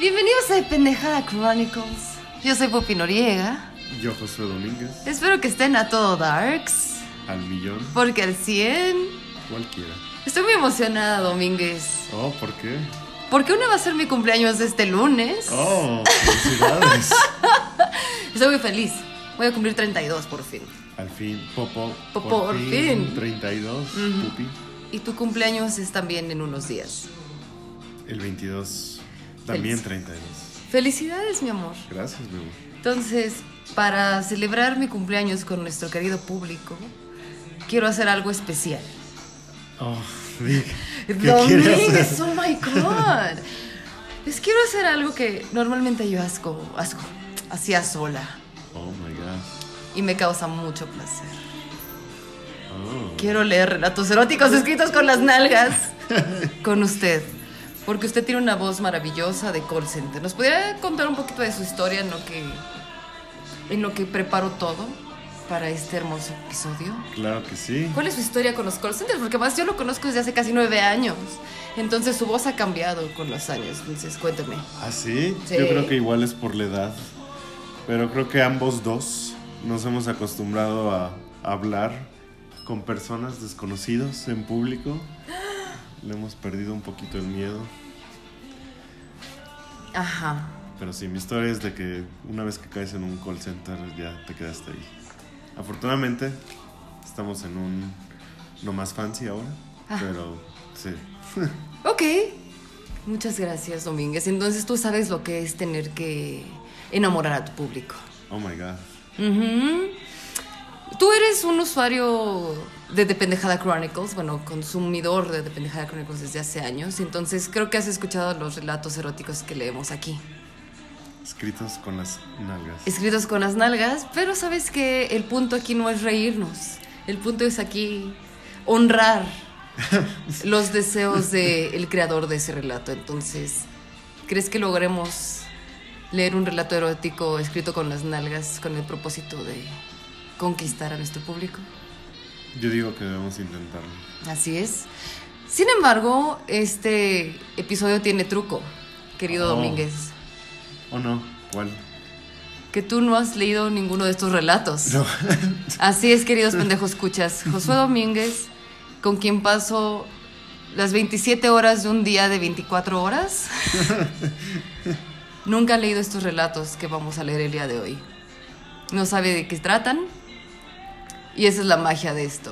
Bienvenidos a Pendejada Chronicles. Yo soy Popi Noriega. Yo, Josué Domínguez, Espero que estén a todo darks, al millón, porque al 100. cualquiera. Estoy muy emocionada, Domínguez. Oh, ¿por qué? Porque una va a ser mi cumpleaños este lunes. Oh, felicidades. Estoy muy feliz. Voy a cumplir 32 por fin. Al fin, Popo. Po- por fin. 32, Ujú. Pupi. Y tu cumpleaños es también en unos días. El 22, también Feliz. 32. Felicidades, mi amor. Gracias, bebé. Entonces, para celebrar mi cumpleaños con nuestro querido público, quiero hacer algo especial. Oh, Vic, ¿qué Domínguez, oh my god. Les quiero hacer algo que normalmente yo asco, asco, hacía sola Oh, my God. y me causa mucho placer. Oh. Quiero leer relatos eróticos escritos con las nalgas con usted. Porque usted tiene una voz maravillosa de call center. ¿Nos podría contar un poquito de su historia en lo que, en lo que preparo todo para este hermoso episodio? Claro que sí. ¿Cuál es su historia con los call centers? Porque más yo lo conozco desde hace casi nueve años. Entonces su voz ha cambiado con los años. Entonces cuénteme. ¿Ah, sí? Sí. Yo creo que igual es por la edad. Pero creo que ambos dos nos hemos acostumbrado a hablar con personas desconocidos en público. Le hemos perdido un poquito el miedo. Ajá. Pero sí, mi historia es de que una vez que caes en un call center ya te quedaste ahí. Afortunadamente, estamos en un no más fancy ahora. Ah. Pero sí. Ok. Muchas gracias, Domínguez. Entonces tú sabes lo que es tener que enamorar a tu público. Oh my god. Ujú. Tú eres un usuario de The Pendejada Chronicles, bueno, consumidor de The Pendejada Chronicles desde hace años, entonces creo que has escuchado los relatos eróticos que leemos aquí. Escritos con las nalgas. escritos con las nalgas, pero sabes que el punto aquí no es reírnos, el punto es aquí honrar los deseos del creador de ese relato. Entonces, ¿crees que logremos leer un relato erótico escrito con las nalgas con el propósito de conquistar a nuestro público? Yo digo que debemos intentarlo. Así es. Sin embargo, este episodio tiene truco, querido Oh. Domínguez, ¿O no? ¿Cuál? que tú no has leído ninguno de estos relatos. No. Así es, queridos pendejos escuchas. Josué Domínguez, con quien paso las 27 horas de un día de 24 horas, nunca ha leído estos relatos que vamos a leer el día de hoy. No sabe de qué tratan. Y esa es la magia de esto.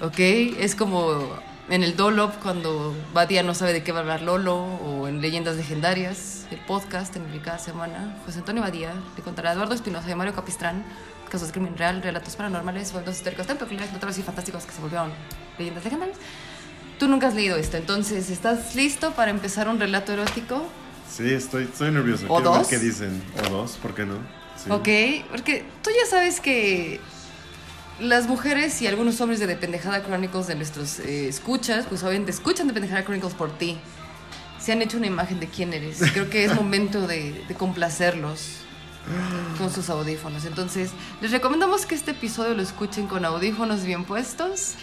Ok. ¿Ok? Es como en el Dolop cuando Badia no sabe de qué va a hablar Lolo o en Leyendas Legendarias, el podcast en el que cada semana José Antonio Badía le contará a Eduardo Espinosa y Mario Capistrán casos de crimen real, relatos paranormales, eventos históricos tan peculiares, notables y fantásticos que se volvieron leyendas legendarias. Tú nunca has leído esto, entonces ¿estás listo para empezar un relato erótico? Sí, estoy, estoy nervioso. ¿O Quiero ver dos? qué dicen. O dos, ¿por qué no? Sí. Ok, porque tú ya sabes que las mujeres y algunos hombres de Dependejada Chronicles de nuestros eh, escuchas, pues obviamente escuchan Dependejada Chronicles por ti. Se han hecho una imagen de quién eres. Creo que es momento de, de complacerlos con sus audífonos. Entonces, les recomendamos que este episodio lo escuchen con audífonos bien puestos,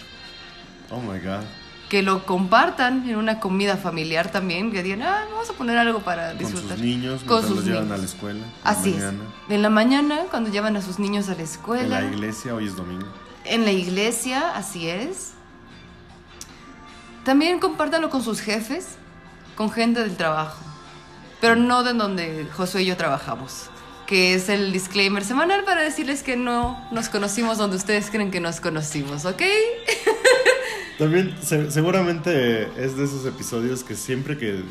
Oh my god. Que lo compartan en una comida familiar también, que digan, ah, vamos a poner algo para Con disfrutar. sus niños, Con mientras sus los llevan a la escuela. en la Así es. En la mañana, cuando llevan a sus niños a la En escuela. la iglesia, hoy es domingo. En la iglesia, así es. También compártanlo con sus jefes, con gente del trabajo, pero no de donde Josué y yo trabajamos, que es el disclaimer semanal para decirles que no nos conocimos donde ustedes creen que nos conocimos, ¿ok? También, se- seguramente es de esos episodios que siempre que.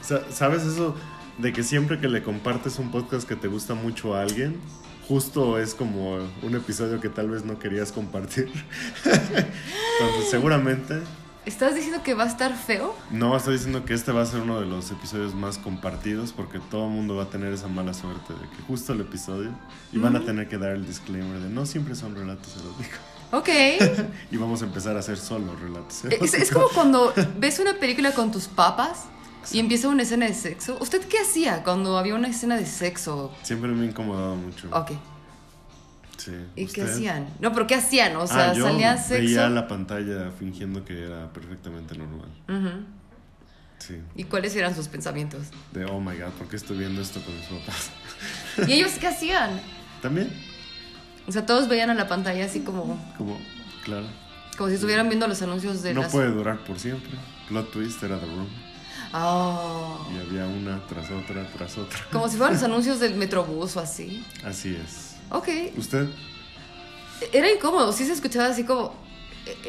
sa- ¿Sabes eso? De que siempre que le compartes un podcast que te gusta mucho a alguien, justo es como un episodio que tal vez no querías compartir. Entonces, seguramente. ¿Estás diciendo que va a estar feo? No, estoy diciendo que este va a ser uno de los episodios más compartidos porque todo el mundo va a tener esa mala suerte de que justo el episodio y van a tener que dar el disclaimer de no siempre son relatos eróticos. Ok. Y vamos a empezar a hacer solo relatos Es, eróticos. es como cuando ves una película con tus papas y empieza una escena de sexo. ¿Usted qué hacía cuando había una escena de sexo? Siempre me ha incomodado mucho. Ok. Sí. ¿Y qué hacían? No, pero ¿qué hacían? O sea, Ah, yo salía sexo. veía la pantalla fingiendo que era perfectamente normal. Sí. ¿Y cuáles eran sus pensamientos? De, oh my god, ¿por qué estoy viendo esto con mis papás? ¿Y ellos qué hacían? También, O sea, todos veían a la pantalla así como, como, claro. como si estuvieran viendo los anuncios de No las... puede durar por siempre. Plot twist era The Room. Ah, Y había una tras otra, tras otra. como si fueran los anuncios del Metrobús o así. Así es. Ok. ¿Usted? Era incómodo, sí se escuchaba así como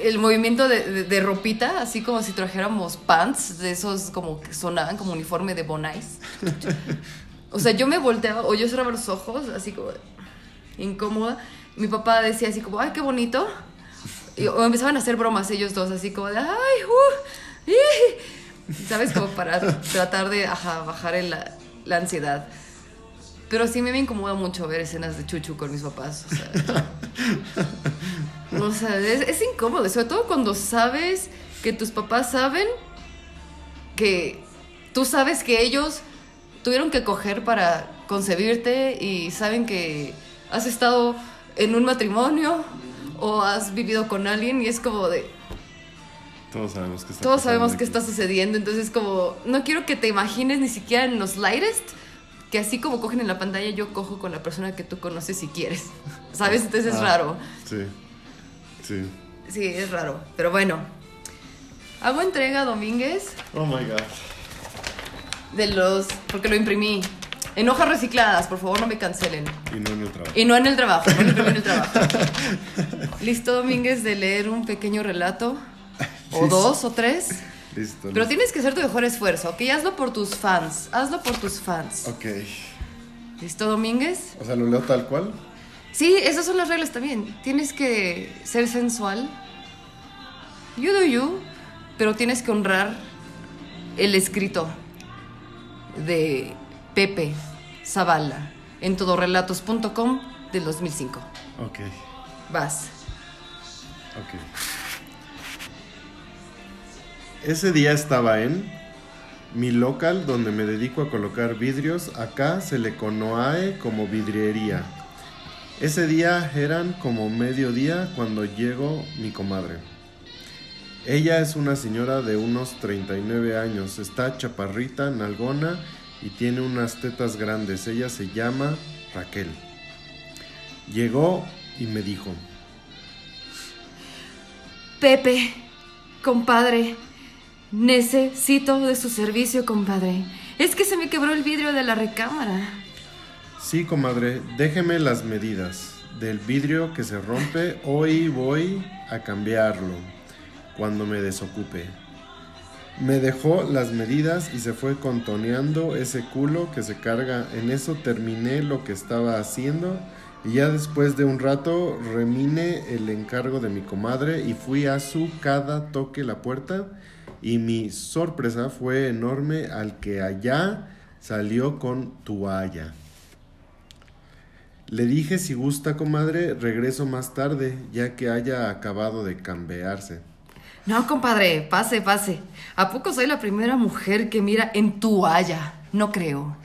el movimiento de, de- de ropita, así como si trajéramos pants de esos como que sonaban como uniforme de Bonais. O sea, yo me volteaba o yo cerraba los ojos, así como incómoda. Mi papá decía así como, ay, qué bonito. Y, o empezaban a hacer bromas ellos dos, así como de, ay, uh, ih". ¿sabes? Como para tratar de ajá, bajar el- la, la ansiedad. Pero sí me incomoda mucho ver escenas de chuchu con mis papás. O sea, o sea, es, es incómodo, sobre todo cuando sabes que tus papás saben que tú sabes que ellos tuvieron que coger para concebirte y saben que has estado en un matrimonio o has vivido con alguien y es como de Todos sabemos que está todos sabemos qué está sucediendo, entonces como no quiero que te imagines ni siquiera en los lightest que así como cogen en la pantalla yo cojo con la persona que tú conoces si quieres. ¿Sabes? Entonces es Ah, raro. Sí. Sí. Sí, es raro. Pero bueno. Hago entrega Domínguez Oh my god. de los. porque lo imprimí. En hojas recicladas, por favor no me cancelen. Y no en el trabajo. Y no en el trabajo, no lo en el trabajo. Listo, Domínguez, de leer un pequeño relato. O dos o tres. Listo. Pero listo. tienes que hacer tu mejor esfuerzo, ¿ok? Hazlo por tus fans. Hazlo por tus fans. Ok. ¿Listo, Domínguez? O sea, lo leo tal cual. Sí, esas son las reglas también. Tienes que ser sensual. You do you. Pero tienes que honrar el escrito de Pepe Zavala en todorelatos.com del 2005. Ok. Vas. Ok. Ese día estaba en mi local donde me dedico a colocar vidrios. Acá se le conoce como vidriería. Ese día eran como mediodía cuando llegó mi comadre. Ella es una señora de unos 39 años, está chaparrita, nalgona y tiene unas tetas grandes. Ella se llama Raquel. Llegó y me dijo, Pepe, compadre, necesito de su servicio, compadre. Es que se me quebró el vidrio de la recámara. Sí, comadre, déjeme las medidas del vidrio que se rompe. Hoy voy a cambiarlo cuando me desocupe. Me dejó las medidas y se fue contoneando ese culo que se carga. En eso terminé lo que estaba haciendo y ya después de un rato remine el encargo de mi comadre y fui a su cada toque la puerta y mi sorpresa fue enorme al que allá salió con toalla. Le dije si gusta, comadre, regreso más tarde, ya que haya acabado de cambiarse. No, compadre, pase, pase. ¿A poco soy la primera mujer que mira en toalla? No creo.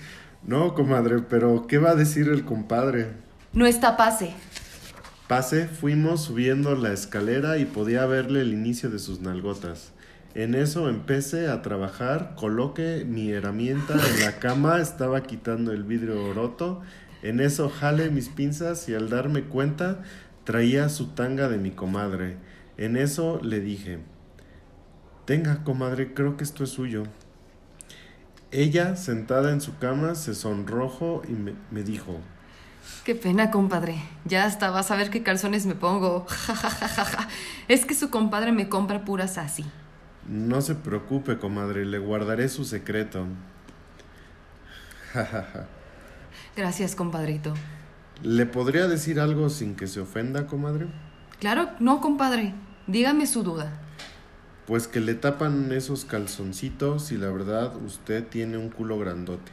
No, comadre, pero ¿qué va a decir el compadre? No está pase. Pase, fuimos subiendo la escalera y podía verle el inicio de sus nalgotas. En eso empecé a trabajar, coloqué mi herramienta en la cama, estaba quitando el vidrio roto. En eso jale mis pinzas y al darme cuenta traía su tanga de mi comadre. En eso le dije, tenga comadre, creo que esto es suyo. Ella, sentada en su cama, se sonrojó y me, me dijo, Qué pena, compadre. Ya hasta vas a ver qué calzones me pongo. Ja, ja, ja, ja, ja. Es que su compadre me compra puras así. No se preocupe, comadre, le guardaré su secreto. Gracias, compadrito. ¿Le podría decir algo sin que se ofenda, comadre? Claro, no, compadre. Dígame su duda. Pues que le tapan esos calzoncitos y la verdad usted tiene un culo grandote.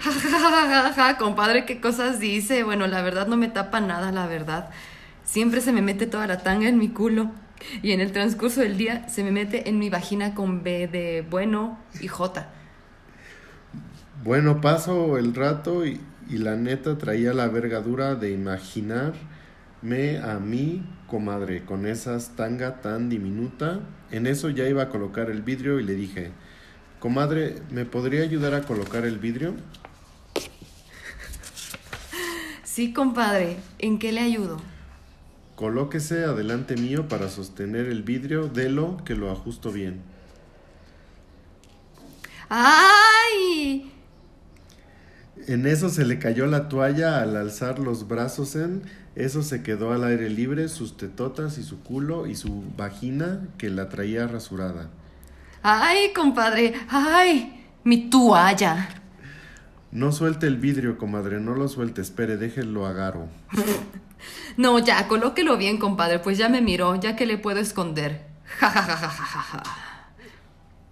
Ja, compadre, ¿qué cosas dice? Bueno, la verdad no me tapa nada, la verdad. Siempre se me mete toda la tanga en mi culo. Y en el transcurso del día se me mete en mi vagina con B de bueno y J. Bueno, paso el rato y, y la neta traía la vergadura de imaginarme a mí, comadre, con esa tanga tan diminuta. En eso ya iba a colocar el vidrio y le dije, Comadre, ¿me podría ayudar a colocar el vidrio? Sí, compadre. ¿En qué le ayudo? Colóquese adelante mío para sostener el vidrio, delo que lo ajusto bien. ¡Ay! En eso se le cayó la toalla al alzar los brazos en, eso se quedó al aire libre, sus tetotas y su culo y su vagina que la traía rasurada. ¡Ay, compadre! ¡Ay! Mi toalla. No suelte el vidrio, comadre, no lo suelte, espere, déjelo agaro. No, ya, colóquelo bien, compadre, pues ya me miró, ya que le puedo esconder. Ja, ja, ja, ja, ja, ja.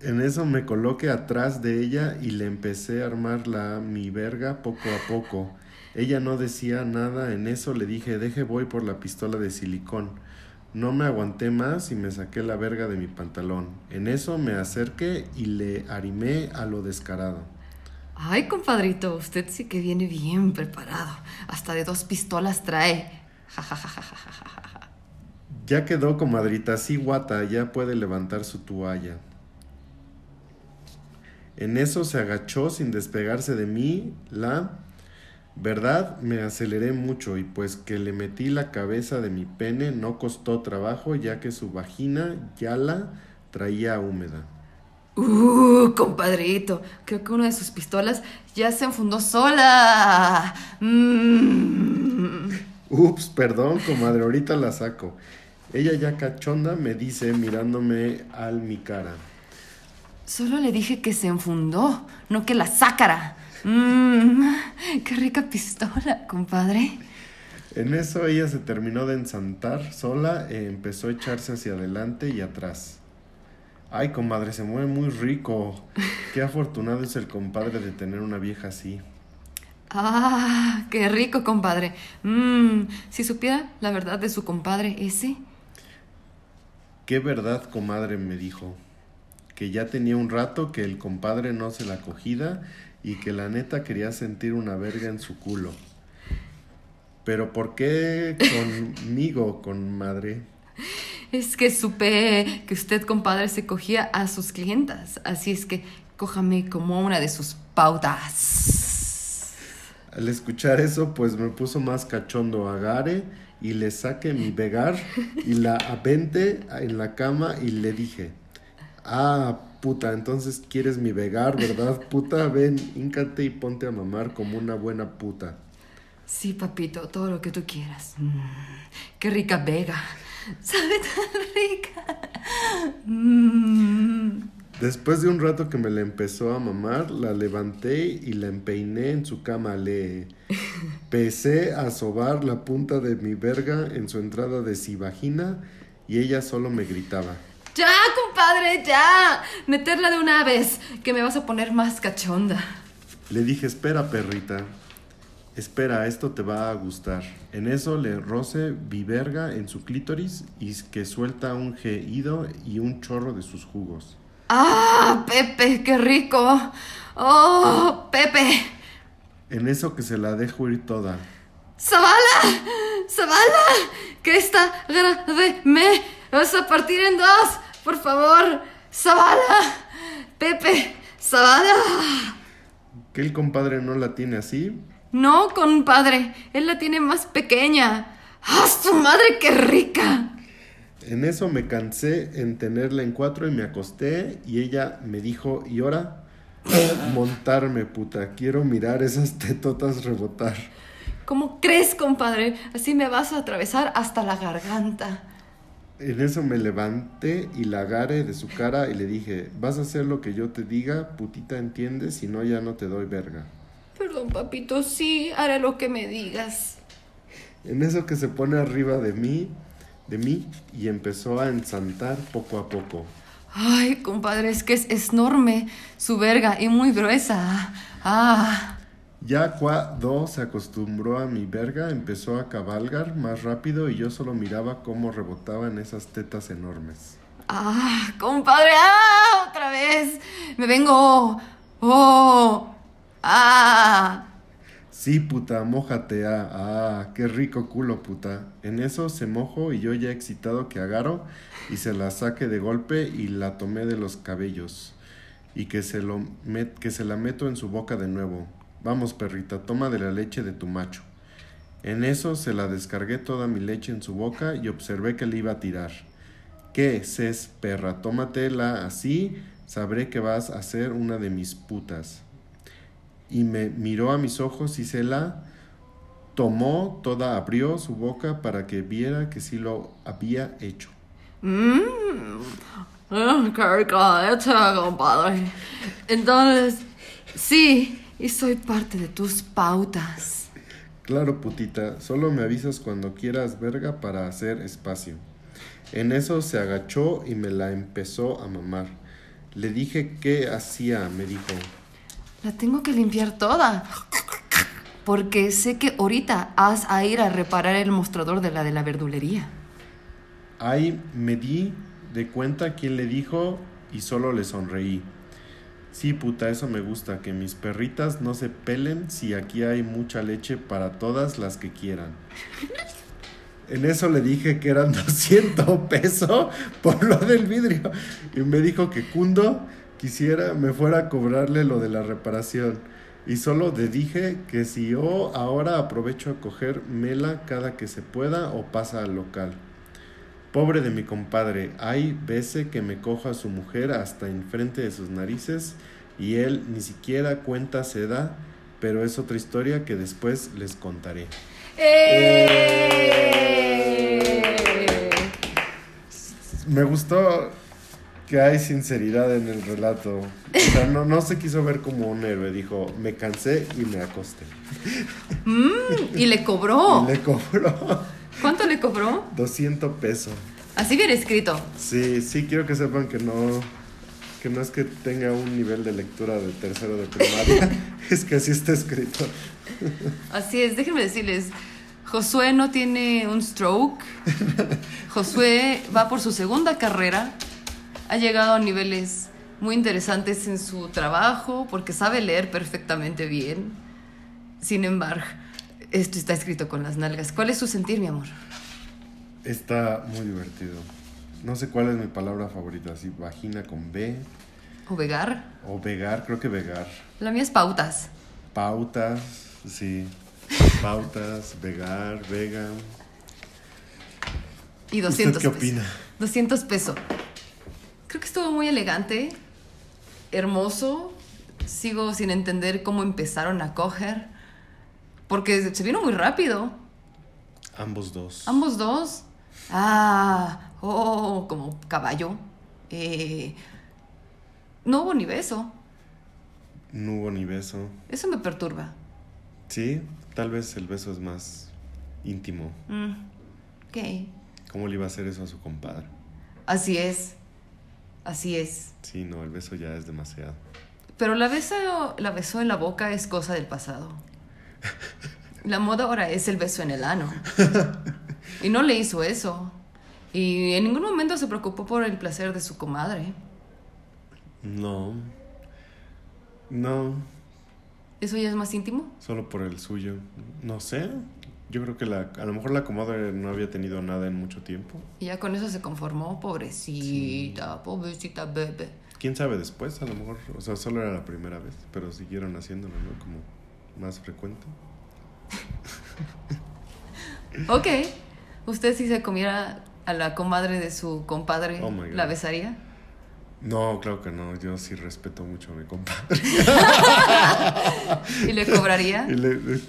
En eso me coloqué atrás de ella y le empecé a armar la mi verga poco a poco. Ella no decía nada, en eso le dije, deje voy por la pistola de silicón. No me aguanté más y me saqué la verga de mi pantalón. En eso me acerqué y le arrimé a lo descarado. Ay, compadrito, usted sí que viene bien preparado. Hasta de dos pistolas trae. Ja, ja, ja. Ya quedó, comadrita, así guata, ya puede levantar su toalla. En eso se agachó sin despegarse de mí la... Verdad, me aceleré mucho y pues que le metí la cabeza de mi pene no costó trabajo ya que su vagina ya la traía húmeda. Uh, compadrito, creo que una de sus pistolas ya se enfundó sola. Mm. Ups, perdón, comadre, ahorita la saco. Ella ya cachonda me dice mirándome al mi cara. Solo le dije que se enfundó, no que la sacara. Mmm, qué rica pistola, compadre. En eso ella se terminó de ensantar sola e empezó a echarse hacia adelante y atrás. Ay, comadre, se mueve muy rico. Qué afortunado es el compadre de tener una vieja así. Ah, qué rico, compadre. Mmm, si supiera la verdad de su compadre ese. Qué verdad, comadre, me dijo. Que ya tenía un rato que el compadre no se la cogida y que la neta quería sentir una verga en su culo. Pero ¿por qué conmigo, con madre? Es que supe que usted, compadre, se cogía a sus clientas. Así es que cójame como una de sus pautas. Al escuchar eso, pues me puso más cachondo a Gare y le saqué mi vegar y la apente en la cama y le dije, ah, puta, entonces quieres mi vegar, ¿verdad, puta? Ven, híncate y ponte a mamar como una buena puta. Sí, papito, todo lo que tú quieras. Mm, qué rica vega. Sabe tan rica. Mm. Después de un rato que me la empezó a mamar, la levanté y la empeiné en su cama. Le pesé a sobar la punta de mi verga en su entrada de si vagina y ella solo me gritaba. Ya, compadre, ya. Meterla de una vez, que me vas a poner más cachonda. Le dije, espera, perrita. Espera, esto te va a gustar. En eso le roce mi verga en su clítoris y que suelta un geido y un chorro de sus jugos. ¡Ah, Pepe, qué rico! ¡Oh, Pepe! En eso que se la dejo ir toda. ¡Zavala! ¡Zavala! Que esta grave me vas a partir en dos, por favor. ¡Zavala! Pepe, Zavala. ¿Que el compadre no la tiene así? No, compadre, él la tiene más pequeña. ¡Ah, su madre, qué rica! En eso me cansé en tenerla en cuatro y me acosté y ella me dijo, ¿y ahora? Montarme, puta. Quiero mirar esas tetotas rebotar. ¿Cómo crees, compadre? Así me vas a atravesar hasta la garganta. En eso me levanté y la agarré de su cara y le dije, vas a hacer lo que yo te diga, putita, ¿entiendes? Si no, ya no te doy verga. Perdón, papito, sí, haré lo que me digas. En eso que se pone arriba de mí, de mí, y empezó a ensantar poco a poco. Ay, compadre, es que es enorme su verga y muy gruesa. Ah. Ya cuando se acostumbró a mi verga, empezó a cabalgar más rápido y yo solo miraba cómo rebotaban esas tetas enormes. Ah, compadre, ah, otra vez. Me vengo. Oh. Ah. Sí, puta, mójate, ah, ah, qué rico culo, puta. En eso se mojo y yo ya excitado que agarro y se la saque de golpe y la tomé de los cabellos. y que se, lo que se la meto en su boca de nuevo. Vamos, perrita, toma de la leche de tu macho. En eso se la descargué toda mi leche en su boca y observé que le iba a tirar. ¿Qué, Cés, perra? Tómatela así, sabré que vas a ser una de mis putas. Y me miró a mis ojos y se la tomó toda, abrió su boca para que viera que sí lo había hecho. Mmm, qué rica leche, compadre. Entonces, sí, y soy parte de tus pautas. Claro, putita, solo me avisas cuando quieras verga para hacer espacio. En eso se agachó y me la empezó a mamar. Le dije qué hacía, me dijo. La tengo que limpiar toda. Porque sé que ahorita has a ir a reparar el mostrador de la de la verdulería. Ahí me di de cuenta quién le dijo y solo le sonreí. Sí, puta, eso me gusta, que mis perritas no se pelen si aquí hay mucha leche para todas las que quieran. En eso le dije que eran 200 pesos por lo del vidrio. Y me dijo que Kundo quisiera me fuera a cobrarle lo de la reparación. Y solo le dije que si yo ahora aprovecho a coger mela cada que se pueda o pasa al local. Pobre de mi compadre, hay veces que me cojo a su mujer hasta enfrente de sus narices y él ni siquiera cuenta se da, pero es otra historia que después les contaré. ¡Eh! Me gustó que hay sinceridad en el relato. O sea, no, no se quiso ver como un héroe, dijo, me cansé y me acosté. Mm, y le cobró. Y le cobró ¿Cuánto le cobró? 200 pesos. Así bien escrito. Sí, sí quiero que sepan que no que no es que tenga un nivel de lectura de tercero de primaria, es que así está escrito. Así es, déjenme decirles, Josué no tiene un stroke. Josué va por su segunda carrera. Ha llegado a niveles muy interesantes en su trabajo porque sabe leer perfectamente bien. Sin embargo, esto está escrito con las nalgas. ¿Cuál es su sentir, mi amor? Está muy divertido. No sé cuál es mi palabra favorita, si vagina con B ¿O vegar? o vegar, creo que vegar. La mía es pautas. Pautas, sí. Pautas, vegar, vega. Y ¿Usted 200 qué pesos. opina? 200 pesos. Creo que estuvo muy elegante, hermoso. Sigo sin entender cómo empezaron a coger. Porque se vino muy rápido. Ambos dos. Ambos dos. Ah, oh, como caballo. Eh, no hubo ni beso. No hubo ni beso. Eso me perturba. Sí, tal vez el beso es más íntimo. Mm, ok. ¿Cómo le iba a hacer eso a su compadre? Así es. Así es. Sí, no, el beso ya es demasiado. Pero la beso, la beso en la boca es cosa del pasado. La moda ahora es el beso en el ano. Y no le hizo eso. Y en ningún momento se preocupó por el placer de su comadre. No. No, ¿Eso ya es más íntimo? solo por el suyo. No sé. Yo creo que la, a lo mejor la comadre no había tenido nada en mucho tiempo. Y ya con eso se conformó, pobrecita, pobrecita bebé. ¿Quién sabe después? A lo mejor, o sea, solo era la primera vez, pero siguieron haciéndolo, ¿no? Como más frecuente. Ok. ¿Usted si se comiera a la comadre de su compadre, Oh la besaría? No, claro que no. Yo sí respeto mucho a mi compadre. ¿Y le cobraría? Y le-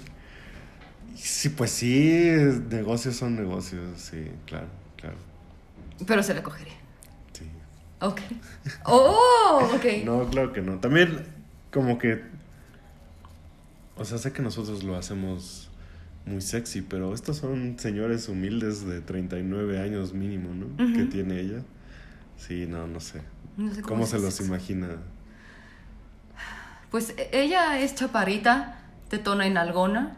sí, pues sí, negocios son negocios, sí, claro, claro. Pero se la cogería. Sí. Ok. ¡Oh! Ok. No, claro que no. También, como que. O sea, sé que nosotros lo hacemos muy sexy, pero estos son señores humildes de 39 años mínimo, ¿no? Que tiene ella. Sí, no, no sé. No sé ¿Cómo se los sexo. imagina? Pues e- ella es chaparita, tetona y nalgona.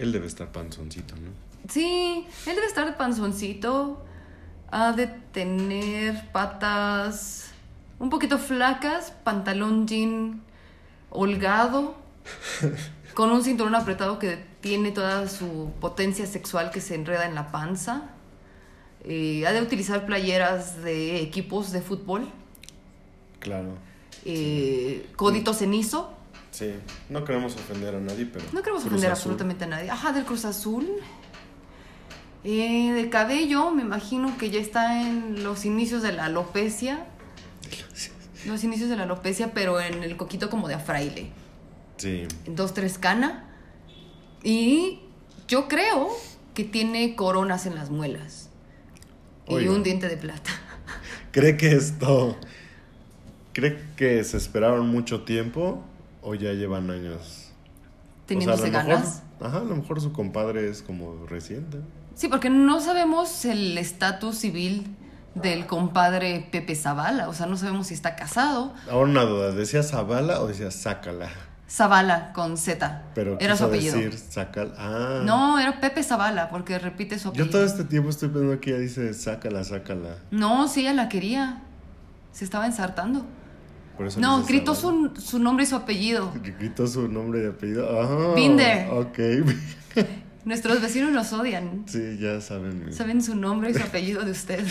Él debe estar panzoncito, ¿no? Sí, él debe estar panzoncito. Ha de tener patas un poquito flacas, pantalón jean holgado, con un cinturón apretado que tiene toda su potencia sexual que se enreda en la panza. Eh, ha de utilizar playeras de equipos de fútbol. Claro. eh, codito cenizo. Sí, no queremos ofender a nadie, pero. No queremos Cruz ofender Azul. absolutamente a nadie. Ajá, del Cruz Azul. Eh, de cabello, me imagino que ya está en los inicios de la alopecia. Los inicios de la alopecia, pero en el coquito como de a fraile. Sí. Dos, tres cana. Y yo creo que tiene coronas en las muelas. Y un diente de plata. ¿Cree que esto. ¿Cree que se esperaron mucho tiempo o ya llevan años? Teniéndose O sea, lo mejor- ganas. Ajá, a lo mejor su compadre es como reciente. Sí, porque no sabemos el estatus civil del compadre Pepe Zavala. O sea, no sabemos si está casado. Ahora una duda, ¿decía Zavala o decía Sácala? Zavala con Z. Pero era su apellido. decir. Ah. No, era Pepe Zavala, porque repite su apellido. Yo todo este tiempo estoy pensando que ella dice Sácala, Sácala. No, sí, ella la quería. Se estaba ensartando. Por eso No, gritó su, su nombre y su apellido. Gritó su nombre y apellido. Ah, Binder. Ok. Nuestros vecinos nos odian. sí, ya saben. Saben su nombre y su apellido de usted.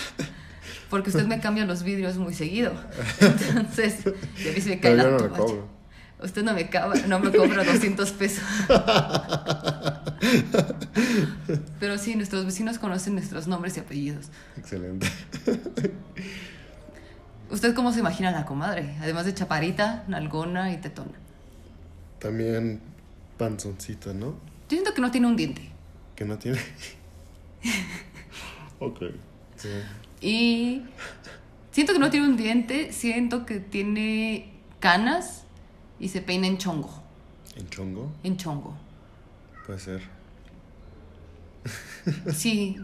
Porque usted me cambia los vidrios muy seguido. Entonces, y a mí se me cae la no cobro. Usted no me, cobra, no me cobra 200 pesos. Pero sí, nuestros vecinos conocen nuestros nombres y apellidos. Excelente. ¿Usted cómo se imagina a la comadre? Además de chaparita, nalgona y tetona. También panzoncita, ¿no? Yo siento que no tiene un diente. Que no tiene. ok. Sí. Y siento que no tiene un diente, siento que tiene canas y se peina en chongo. ¿En chongo? En chongo. Puede ser. Sí,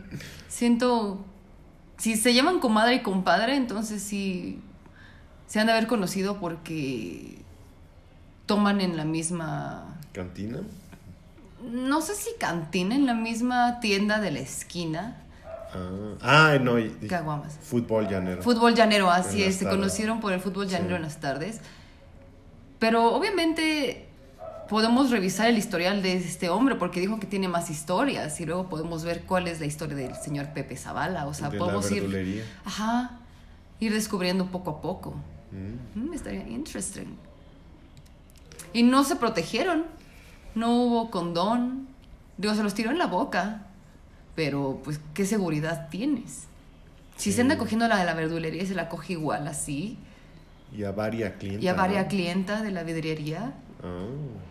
siento. Si se llaman comadre y compadre, entonces sí. Se han de haber conocido porque toman en la misma. ¿Cantina? No sé si cantina, en la misma tienda de la esquina. Ah, ah no. y- y- Caguamas. Fútbol llanero. Fútbol llanero, así es. Se tardes. conocieron por el fútbol llanero Sí. en las tardes. Pero obviamente podemos revisar el historial de este hombre porque dijo que tiene más historias y luego podemos ver cuál es la historia del señor Pepe Zavala. O sea, de la podemos ir. Ajá. Ir descubriendo poco a poco. Mm. Mm, estaría interesting. Y no se protegieron. No hubo condón. Digo, se los tiró en la boca. Pero, pues, ¿qué seguridad tienes? Si se anda cogiendo la de la verdulería y se la coge igual así, Y a varia clienta. y a varias ¿no? clienta de la vidriería, Ah.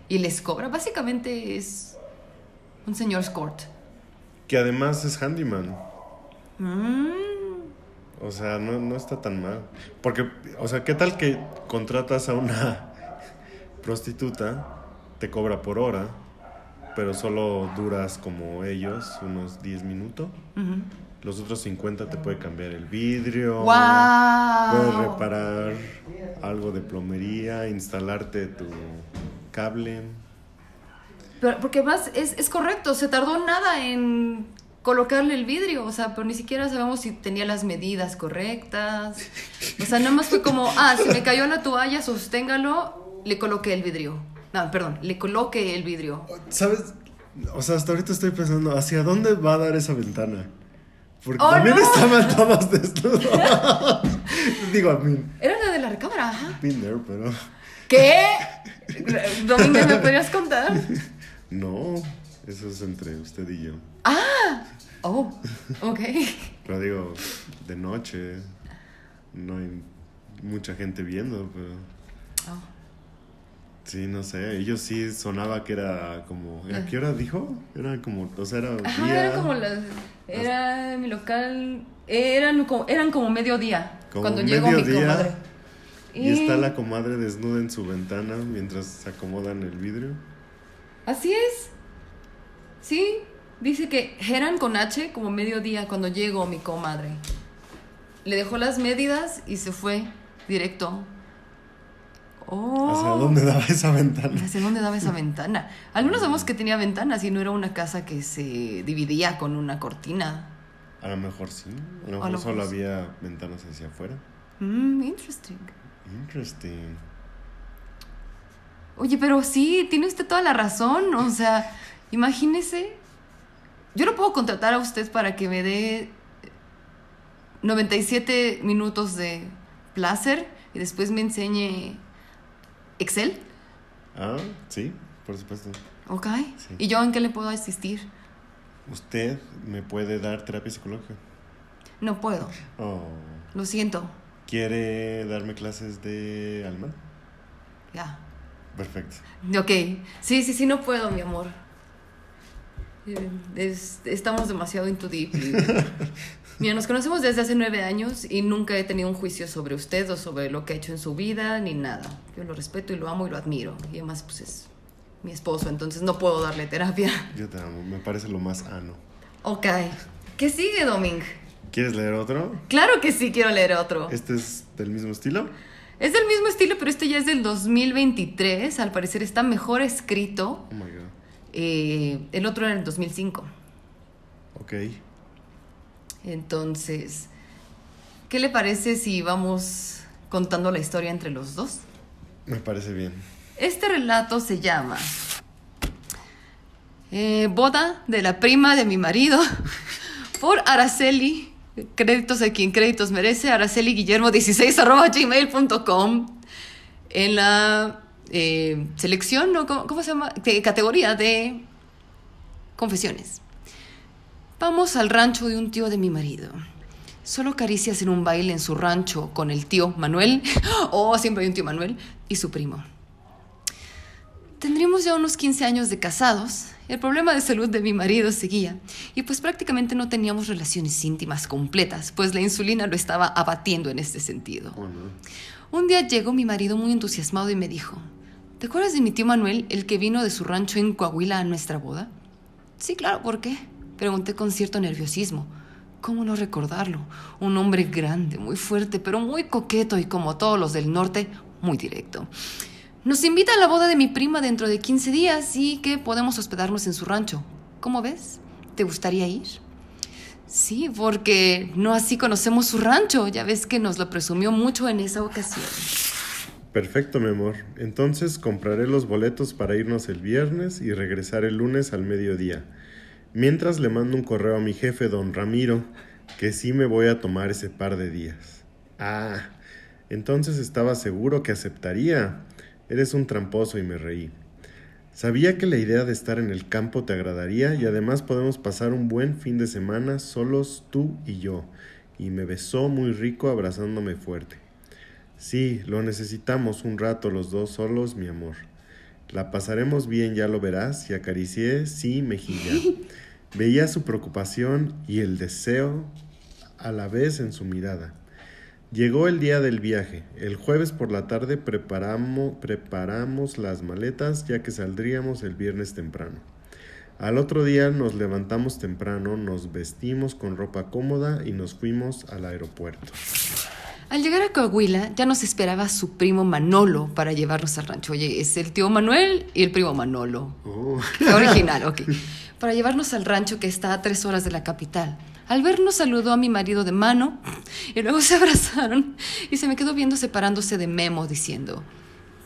y les cobra, básicamente es un señor escort. Que además es handyman. Mm, O sea, no, no está tan mal. Porque, o sea, ¿qué tal que contratas a una prostituta, te cobra por hora, pero solo duras como ellos, unos 10 minutos? ujú. Los otros 50 te puede cambiar el vidrio. ¡Guau! Puedes reparar algo de plomería, instalarte tu cable. Pero, porque más es, es correcto, se tardó nada en colocarle el vidrio, o sea, pero ni siquiera sabemos si tenía las medidas correctas. O sea, nada más fue como, ah, si me cayó la toalla, sosténgalo, le coloqué el vidrio. No, perdón, le coloqué el vidrio. ¿Sabes? O sea, hasta ahorita estoy pensando, ¿hacia dónde va a dar esa ventana? Porque ¡Oh, también no! estaban todos desnudos. Digo, a mí, Era la de la recámara, ajá. been there, pero ¿Qué? Domínguez, ¿me podrías contar? no, eso es entre usted y yo. Oh, ok. Pero digo, de noche, no hay mucha gente viendo, pero Oh. Sí, no sé, ellos sí sonaba que era como, ¿a qué hora dijo? Era como, o sea, era Ajá, día, era como las. Era mi local. Eran como, eran como mediodía. Como cuando llegó mi comadre. y está la comadre desnuda en su ventana mientras se acomodan el vidrio. Así es. Sí, dice que eran con H como mediodía cuando llegó mi comadre. Le dejó las medidas y se fue directo. Oh. ¿Hacia dónde daba esa ventana? ¿Hacia dónde daba esa ventana? Algunos sabemos que tenía ventanas y no era una casa que se dividía con una cortina. A lo mejor sí, a lo A mejor lo solo sí. había ventanas hacia afuera. Mm, interesting. Interesting. Oye, pero sí, tiene usted toda la razón. O sea, imagínese. Yo no puedo contratar a usted para que me dé 97 minutos de placer, y después me enseñe Excel. Ah, sí, por supuesto. Ok. Sí. ¿Y yo en qué le puedo asistir? ¿Usted me puede dar terapia psicológica? No puedo. Oh. Lo siento. ¿Quiere darme clases de alemán? Ya. Perfecto. Ok. Sí, sí, sí, no puedo, mi amor. Eh, es- estamos demasiado into deep. Mira, nos conocemos desde hace nueve años y nunca he tenido un juicio sobre usted o sobre lo que ha hecho en su vida ni nada. Yo lo respeto y lo amo y lo admiro. Y además, pues es mi esposo, entonces no puedo darle terapia. Yo te amo, me parece lo más ano. Ok. ¿Qué sigue, Doming? ¿Quieres leer otro? Claro que sí quiero leer otro. ¿Este es del mismo estilo? Es del mismo estilo, pero este ya es del 2023. Al parecer está mejor escrito. Oh my god. Eh, el otro era el 2005. Ok. Entonces, ¿qué le parece si vamos contando la historia entre los dos? Me parece bien. Este relato se llama eh, Boda de la prima de mi marido por Araceli. Créditos a quien créditos merece. Araceli Guillermo 16 arroba gmail.com. En la eh, selección, ¿no? ¿Cómo, cómo se llama? De categoría de confesiones. Vamos al rancho de un tío de mi marido. Solo caricias en un baile en su rancho con el tío Manuel, oh, siempre hay un tío Manuel, y su primo. Tendríamos ya unos 15 años de casados. El problema de salud de mi marido seguía, y pues prácticamente no teníamos relaciones íntimas completas, pues la insulina lo estaba abatiendo en este sentido. Oh no. Un día llegó mi marido muy entusiasmado y me dijo, ¿te acuerdas de mi tío Manuel, el que vino de su rancho en Coahuila a nuestra boda? Sí, claro, ¿por qué? Pregunté con cierto nerviosismo. ¿Cómo no recordarlo? Un hombre grande, muy fuerte, pero muy coqueto y como todos los del norte, muy directo. Nos invita a la boda de mi prima dentro de 15 días y que podemos hospedarnos en su rancho. ¿Cómo ves? ¿Te gustaría ir? Sí, porque no así conocemos su rancho. Ya ves que nos lo presumió mucho en esa ocasión. Perfecto, mi amor. Entonces compraré los boletos para irnos el viernes y regresar el lunes al mediodía. Mientras le mando un correo a mi jefe, don Ramiro, que sí me voy a tomar ese par de días. Ah, entonces estaba seguro que aceptaría. Eres un tramposo y me reí. Sabía que la idea de estar en el campo te agradaría y además podemos pasar un buen fin de semana solos tú y yo. Y me besó muy rico abrazándome fuerte. Sí, lo necesitamos un rato los dos solos, mi amor. La pasaremos bien, ya lo verás, y acaricié, sí, mejilla. Veía su preocupación y el deseo a la vez en su mirada. Llegó el día del viaje. El jueves por la tarde preparamos, preparamos las maletas ya que saldríamos el viernes temprano. Al otro día nos levantamos temprano, nos vestimos con ropa cómoda y nos fuimos al aeropuerto. Al llegar a Coahuila, ya nos esperaba su primo Manolo para llevarnos al rancho. Oye, es el tío Manuel y el primo Manolo. Qué original, ok. Para llevarnos al rancho que está a tres horas de la capital. Al vernos saludó a mi marido de mano y luego se abrazaron y se me quedó viendo separándose de Memo diciendo,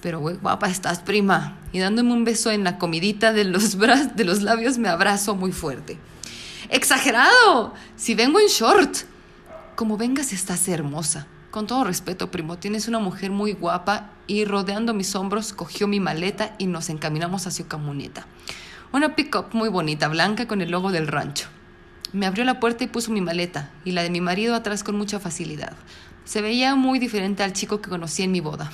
pero güey, guapa estás, prima. Y dándome un beso en la comidita de los, bra- de los labios me abrazó muy fuerte. ¡Exagerado! Si vengo en short. Como vengas estás hermosa. Con todo respeto, primo, tienes una mujer muy guapa y rodeando mis hombros cogió mi maleta y nos encaminamos hacia camioneta. Una pick-up muy bonita, blanca con el logo del rancho. Me abrió la puerta y puso mi maleta y la de mi marido atrás con mucha facilidad. Se veía muy diferente al chico que conocí en mi boda.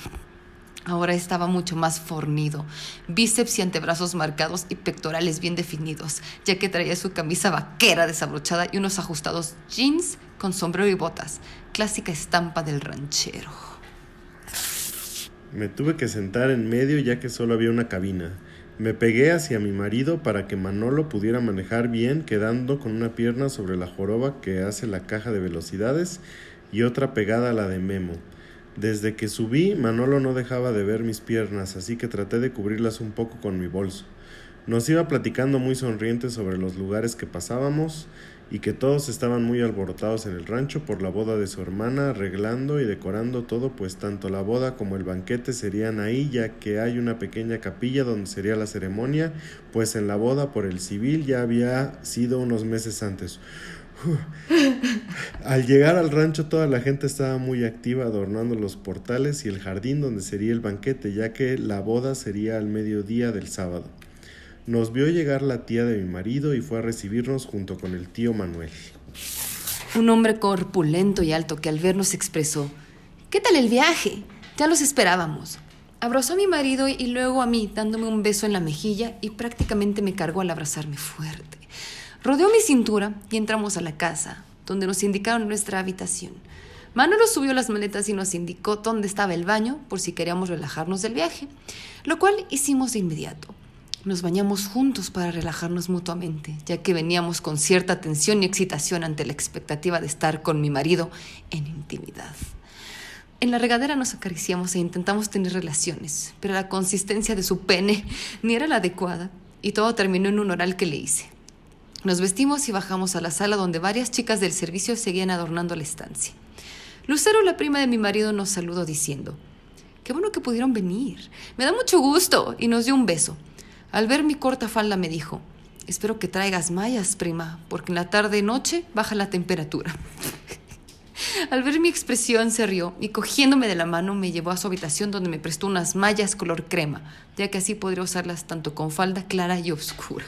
Ahora estaba mucho más fornido, bíceps y antebrazos marcados y pectorales bien definidos, ya que traía su camisa vaquera desabrochada y unos ajustados jeans con sombrero y botas, clásica estampa del ranchero. Me tuve que sentar en medio ya que solo había una cabina. Me pegué hacia mi marido para que Manolo pudiera manejar bien, quedando con una pierna sobre la joroba que hace la caja de velocidades y otra pegada a la de Memo. Desde que subí, Manolo no dejaba de ver mis piernas, así que traté de cubrirlas un poco con mi bolso. Nos iba platicando muy sonriente sobre los lugares que pasábamos y que todos estaban muy alborotados en el rancho por la boda de su hermana, arreglando y decorando todo, pues tanto la boda como el banquete serían ahí, ya que hay una pequeña capilla donde sería la ceremonia, pues en la boda por el civil ya había sido unos meses antes. Al llegar al rancho toda la gente estaba muy activa adornando los portales y el jardín donde sería el banquete, ya que la boda sería al mediodía del sábado. Nos vio llegar la tía de mi marido y fue a recibirnos junto con el tío Manuel. Un hombre corpulento y alto que al vernos expresó, ¿qué tal el viaje? Ya los esperábamos. Abrazó a mi marido y luego a mí, dándome un beso en la mejilla y prácticamente me cargó al abrazarme fuerte. Rodeó mi cintura y entramos a la casa, donde nos indicaron nuestra habitación. Manolo subió las maletas y nos indicó dónde estaba el baño por si queríamos relajarnos del viaje, lo cual hicimos de inmediato. Nos bañamos juntos para relajarnos mutuamente, ya que veníamos con cierta tensión y excitación ante la expectativa de estar con mi marido en intimidad. En la regadera nos acariciamos e intentamos tener relaciones, pero la consistencia de su pene ni era la adecuada y todo terminó en un oral que le hice. Nos vestimos y bajamos a la sala donde varias chicas del servicio seguían adornando la estancia. Lucero, la prima de mi marido, nos saludó diciendo, Qué bueno que pudieron venir. Me da mucho gusto. Y nos dio un beso. Al ver mi corta falda me dijo, Espero que traigas mallas, prima, porque en la tarde-noche baja la temperatura. Al ver mi expresión se rió y cogiéndome de la mano me llevó a su habitación donde me prestó unas mallas color crema, ya que así podría usarlas tanto con falda clara y oscura.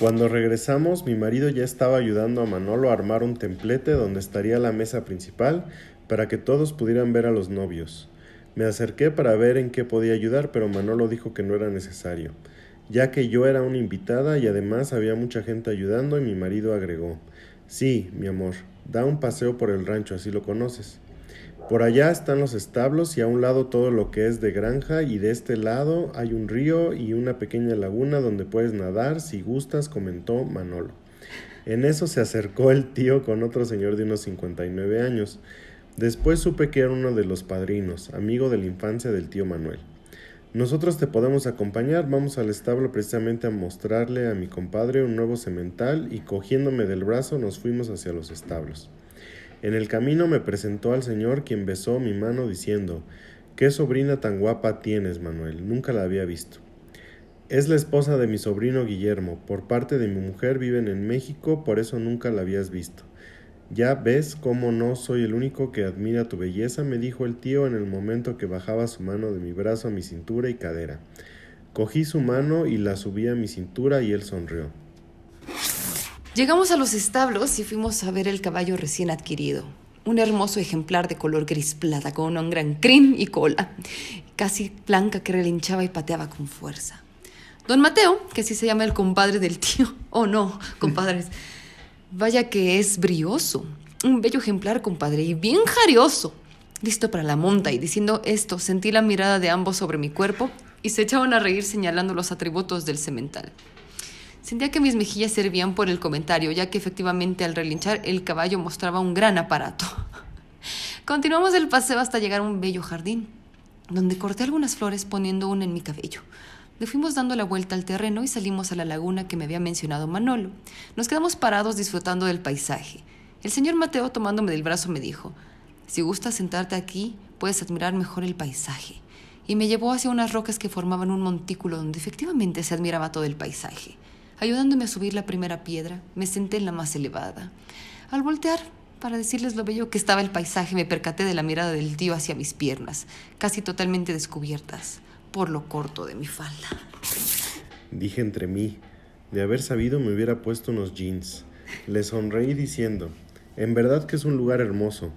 Cuando regresamos, mi marido ya estaba ayudando a Manolo a armar un templete donde estaría la mesa principal para que todos pudieran ver a los novios. Me acerqué para ver en qué podía ayudar, pero Manolo dijo que no era necesario, ya que yo era una invitada y además había mucha gente ayudando y mi marido agregó, sí, mi amor, da un paseo por el rancho, así lo conoces. Por allá están los establos y a un lado todo lo que es de granja y de este lado hay un río y una pequeña laguna donde puedes nadar si gustas, comentó Manolo. En eso se acercó el tío con otro señor de unos 59 años. Después supe que era uno de los padrinos, amigo de la infancia del tío Manuel. Nosotros te podemos acompañar, vamos al establo precisamente a mostrarle a mi compadre un nuevo semental y cogiéndome del brazo nos fuimos hacia los establos. En el camino me presentó al Señor quien besó mi mano diciendo, Qué sobrina tan guapa tienes, Manuel, nunca la había visto. Es la esposa de mi sobrino Guillermo, por parte de mi mujer viven en México, por eso nunca la habías visto. Ya ves cómo no soy el único que admira tu belleza, me dijo el tío en el momento que bajaba su mano de mi brazo a mi cintura y cadera. Cogí su mano y la subí a mi cintura y él sonrió. Llegamos a los establos y fuimos a ver el caballo recién adquirido. Un hermoso ejemplar de color gris plata con un gran crin y cola, casi blanca que relinchaba y pateaba con fuerza. Don Mateo, que así se llama el compadre del tío, oh no, compadres, vaya que es brioso, un bello ejemplar, compadre, y bien jarioso, listo para la monta. Y diciendo esto, sentí la mirada de ambos sobre mi cuerpo y se echaban a reír señalando los atributos del semental. Sentía que mis mejillas servían por el comentario, ya que efectivamente al relinchar el caballo mostraba un gran aparato. Continuamos el paseo hasta llegar a un bello jardín, donde corté algunas flores poniendo una en mi cabello. Le fuimos dando la vuelta al terreno y salimos a la laguna que me había mencionado Manolo. Nos quedamos parados disfrutando del paisaje. El señor Mateo, tomándome del brazo, me dijo, si gustas sentarte aquí, puedes admirar mejor el paisaje. Y me llevó hacia unas rocas que formaban un montículo donde efectivamente se admiraba todo el paisaje. Ayudándome a subir la primera piedra, me senté en la más elevada. Al voltear, para decirles lo bello que estaba el paisaje, me percaté de la mirada del tío hacia mis piernas, casi totalmente descubiertas por lo corto de mi falda. Dije entre mí, de haber sabido me hubiera puesto unos jeans. Le sonreí diciendo, en verdad que es un lugar hermoso.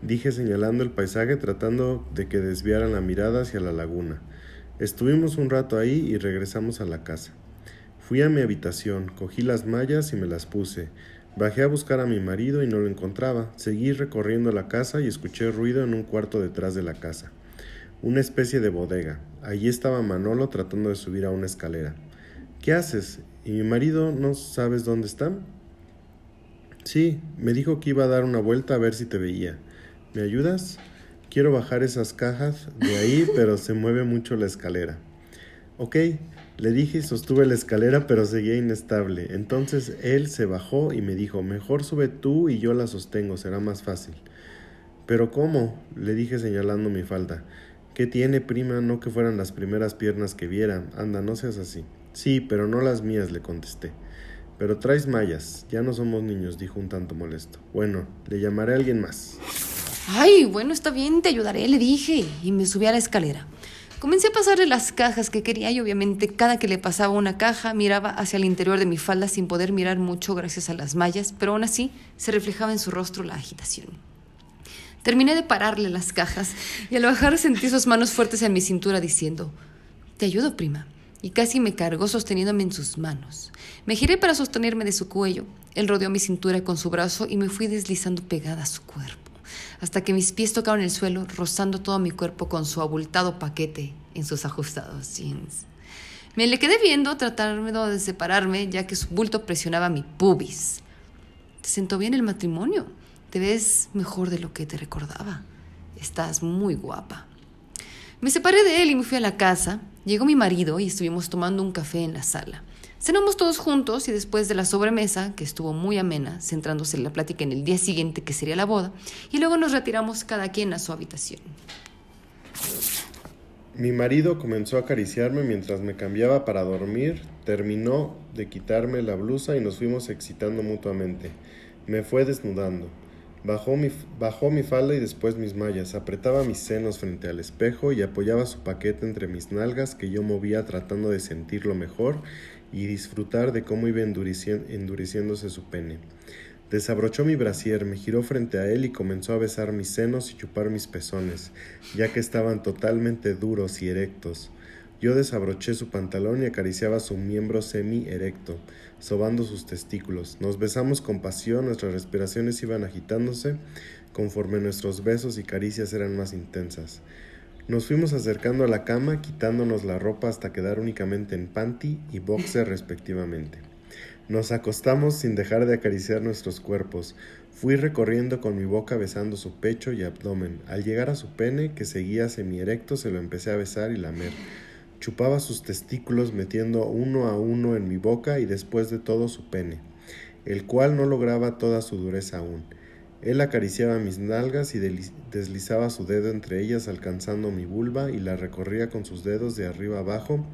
Dije señalando el paisaje tratando de que desviaran la mirada hacia la laguna. Estuvimos un rato ahí y regresamos a la casa. Fui a mi habitación, cogí las mallas y me las puse. Bajé a buscar a mi marido y no lo encontraba. Seguí recorriendo la casa y escuché ruido en un cuarto detrás de la casa. Una especie de bodega. Allí estaba Manolo tratando de subir a una escalera. ¿Qué haces? ¿Y mi marido no sabes dónde está? Sí, me dijo que iba a dar una vuelta a ver si te veía. ¿Me ayudas? Quiero bajar esas cajas de ahí, pero se mueve mucho la escalera. Ok, le dije y sostuve la escalera, pero seguía inestable. Entonces él se bajó y me dijo, mejor sube tú y yo la sostengo, será más fácil. ¿Pero cómo? le dije señalando mi falda. ¿Qué tiene, prima? No que fueran las primeras piernas que viera. Anda, no seas así. Sí, pero no las mías, le contesté. Pero traes mallas. Ya no somos niños, dijo un tanto molesto. Bueno, le llamaré a alguien más. Ay, bueno, está bien, te ayudaré, le dije. Y me subí a la escalera. Comencé a pasarle las cajas que quería y obviamente cada que le pasaba una caja miraba hacia el interior de mi falda sin poder mirar mucho gracias a las mallas, pero aún así se reflejaba en su rostro la agitación. Terminé de pararle las cajas y al bajar sentí sus manos fuertes en mi cintura diciendo, Te ayudo, prima. Y casi me cargó sosteniéndome en sus manos. Me giré para sostenerme de su cuello. Él rodeó mi cintura con su brazo y me fui deslizando pegada a su cuerpo hasta que mis pies tocaron el suelo, rozando todo mi cuerpo con su abultado paquete en sus ajustados jeans. Me le quedé viendo, tratando de separarme, ya que su bulto presionaba mi pubis. ¿Te sentó bien el matrimonio? Te ves mejor de lo que te recordaba. Estás muy guapa. Me separé de él y me fui a la casa. Llegó mi marido y estuvimos tomando un café en la sala. Cenamos todos juntos y después de la sobremesa, que estuvo muy amena, centrándose en la plática en el día siguiente que sería la boda, y luego nos retiramos cada quien a su habitación. Mi marido comenzó a acariciarme mientras me cambiaba para dormir, terminó de quitarme la blusa y nos fuimos excitando mutuamente. Me fue desnudando. Bajó mi, bajó mi falda y después mis mallas, apretaba mis senos frente al espejo y apoyaba su paquete entre mis nalgas que yo movía tratando de sentirlo mejor y disfrutar de cómo iba endureciéndose su pene. Desabrochó mi brasier, me giró frente a él y comenzó a besar mis senos y chupar mis pezones, ya que estaban totalmente duros y erectos. Yo desabroché su pantalón y acariciaba su miembro semi-erecto, sobando sus testículos. Nos besamos con pasión, nuestras respiraciones iban agitándose conforme nuestros besos y caricias eran más intensas. Nos fuimos acercando a la cama, quitándonos la ropa hasta quedar únicamente en panty y boxer respectivamente. Nos acostamos sin dejar de acariciar nuestros cuerpos. Fui recorriendo con mi boca besando su pecho y abdomen. Al llegar a su pene, que seguía semierecto, se lo empecé a besar y lamer. Chupaba sus testículos metiendo uno a uno en mi boca y después de todo su pene, el cual no lograba toda su dureza aún. Él acariciaba mis nalgas y deslizaba su dedo entre ellas alcanzando mi vulva y la recorría con sus dedos de arriba abajo,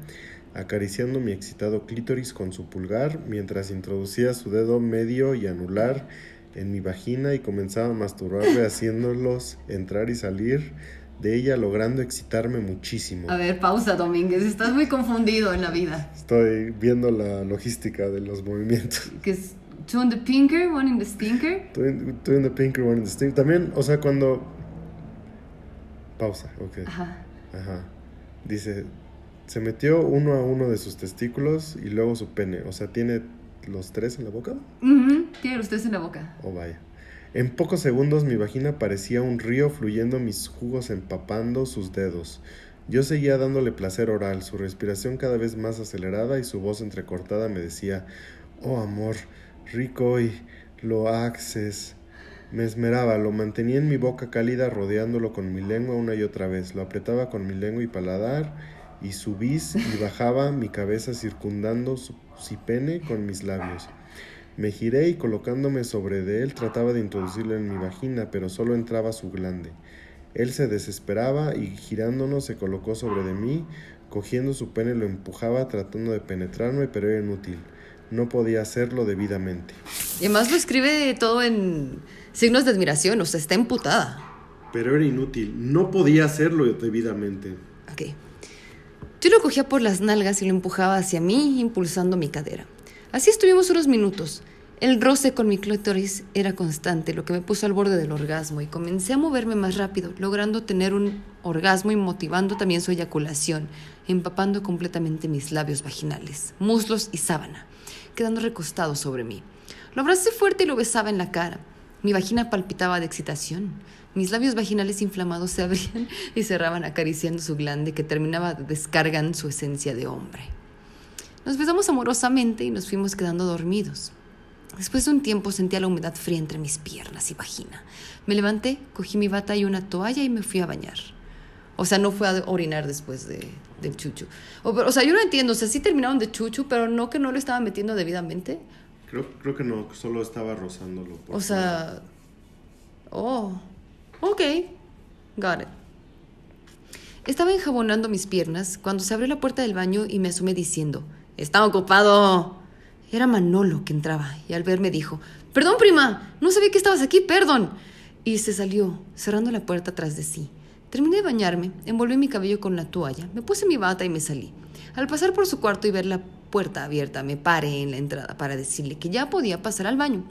acariciando mi excitado clítoris con su pulgar, mientras introducía su dedo medio y anular en mi vagina y comenzaba a masturbarme haciéndolos entrar y salir de ella, logrando excitarme muchísimo. A ver, pausa, Domínguez, estás muy confundido en la vida. Estoy viendo la logística de los movimientos. Que es Two in the pinker, one in the stinker. Two in, the pinker, one in the stinker. También, o sea, cuando. Pausa, ok. Ajá. Ajá. Dice, se metió uno a uno de sus testículos y luego su pene. O sea, ¿tiene los tres en la boca? Tiene los tres en la boca. Oh, vaya. En pocos segundos mi vagina parecía un río fluyendo mis jugos empapando sus dedos. Yo seguía dándole placer oral, su respiración cada vez más acelerada y su voz entrecortada me decía, oh amor, rico y lo haces. Me esmeraba, lo mantenía en mi boca cálida rodeándolo con mi lengua una y otra vez, lo apretaba con mi lengua y paladar y subís y bajaba mi cabeza circundando su cipene con mis labios. Me giré y colocándome sobre de él trataba de introducirlo en mi vagina, pero solo entraba su glande. Él se desesperaba y girándonos se colocó sobre de mí, cogiendo su pene lo empujaba tratando de penetrarme, pero era inútil no podía hacerlo debidamente. Y además lo escribe todo en signos de admiración, o sea, está emputada. Pero era inútil, no podía hacerlo debidamente. Ok. Yo lo cogía por las nalgas y lo empujaba hacia mí, impulsando mi cadera. Así estuvimos unos minutos. El roce con mi clítoris era constante, lo que me puso al borde del orgasmo y comencé a moverme más rápido, logrando tener un orgasmo y motivando también su eyaculación, empapando completamente mis labios vaginales, muslos y sábana quedando recostado sobre mí. Lo abracé fuerte y lo besaba en la cara. Mi vagina palpitaba de excitación. Mis labios vaginales inflamados se abrían y cerraban acariciando su glande que terminaba descargando su esencia de hombre. Nos besamos amorosamente y nos fuimos quedando dormidos. Después de un tiempo sentía la humedad fría entre mis piernas y vagina. Me levanté, cogí mi bata y una toalla y me fui a bañar. O sea, no fue a orinar después de, del chuchu. O, sea, yo no entiendo. O sea, sí terminaron de chuchu, pero no que no lo estaban metiendo debidamente. Creo, creo que no, solo estaba rozándolo. o sea. Oh. Ok. Got it. Estaba enjabonando mis piernas cuando se abrió la puerta del baño y me asomé diciendo: Está ocupado. Era Manolo que entraba y al verme dijo, Perdón, prima, no sabía que estabas aquí, perdón. Y se salió, cerrando la puerta tras de sí. Terminé de bañarme, envolví mi cabello con la toalla, me puse mi bata y me salí. Al pasar por su cuarto y ver la puerta abierta, me paré en la entrada para decirle que ya podía pasar al baño.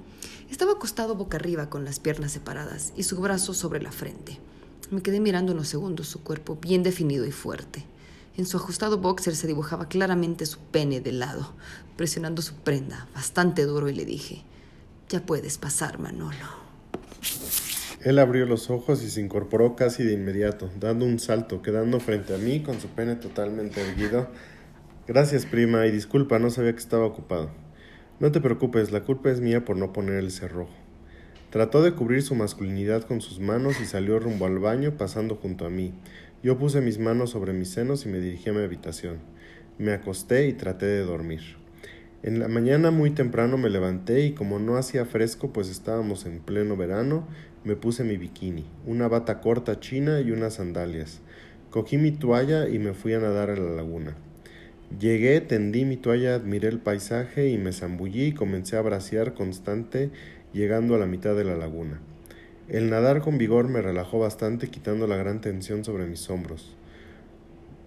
Estaba acostado boca arriba con las piernas separadas y su brazo sobre la frente. Me quedé mirando unos segundos su cuerpo bien definido y fuerte. En su ajustado boxer se dibujaba claramente su pene de lado, presionando su prenda bastante duro y le dije, ya puedes pasar, Manolo. Él abrió los ojos y se incorporó casi de inmediato, dando un salto, quedando frente a mí con su pene totalmente erguido. Gracias, prima, y disculpa, no sabía que estaba ocupado. No te preocupes, la culpa es mía por no poner el cerrojo. Trató de cubrir su masculinidad con sus manos y salió rumbo al baño pasando junto a mí. Yo puse mis manos sobre mis senos y me dirigí a mi habitación. Me acosté y traté de dormir. En la mañana muy temprano me levanté y como no hacía fresco pues estábamos en pleno verano, me puse mi bikini, una bata corta china y unas sandalias. Cogí mi toalla y me fui a nadar a la laguna. Llegué, tendí mi toalla, admiré el paisaje y me zambullí y comencé a bracear constante llegando a la mitad de la laguna. El nadar con vigor me relajó bastante quitando la gran tensión sobre mis hombros.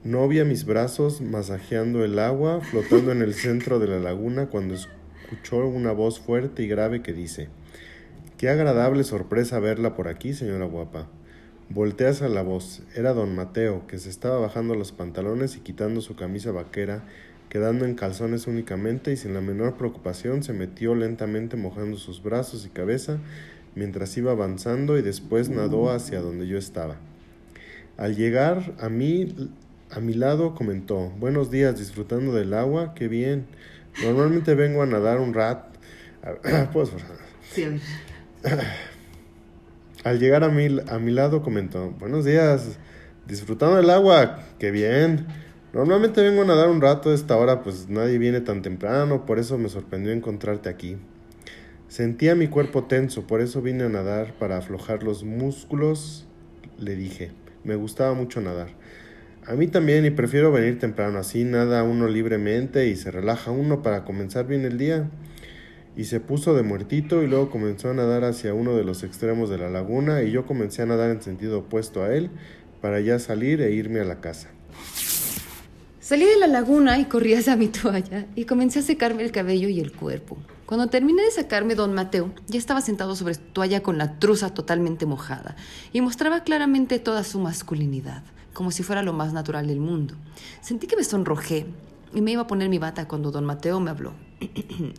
No vi a mis brazos masajeando el agua flotando en el centro de la laguna cuando escuchó una voz fuerte y grave que dice Qué agradable sorpresa verla por aquí, señora guapa. Volté hacia la voz. Era don Mateo, que se estaba bajando los pantalones y quitando su camisa vaquera, quedando en calzones únicamente y sin la menor preocupación se metió lentamente mojando sus brazos y cabeza mientras iba avanzando y después nadó hacia donde yo estaba. Al llegar a mí, a mi lado comentó, buenos días, disfrutando del agua, qué bien. Normalmente vengo a nadar un rat. pues, sí. Al llegar a mi, a mi lado comentó, buenos días, disfrutando del agua, qué bien. Normalmente vengo a nadar un rato a esta hora, pues nadie viene tan temprano, por eso me sorprendió encontrarte aquí. Sentía mi cuerpo tenso, por eso vine a nadar para aflojar los músculos, le dije. Me gustaba mucho nadar. A mí también y prefiero venir temprano, así nada uno libremente y se relaja uno para comenzar bien el día. Y se puso de muertito y luego comenzó a nadar hacia uno de los extremos de la laguna y yo comencé a nadar en sentido opuesto a él para ya salir e irme a la casa. Salí de la laguna y corrí hacia mi toalla y comencé a secarme el cabello y el cuerpo. Cuando terminé de sacarme, don Mateo ya estaba sentado sobre su toalla con la truza totalmente mojada y mostraba claramente toda su masculinidad, como si fuera lo más natural del mundo. Sentí que me sonrojé y me iba a poner mi bata cuando don Mateo me habló.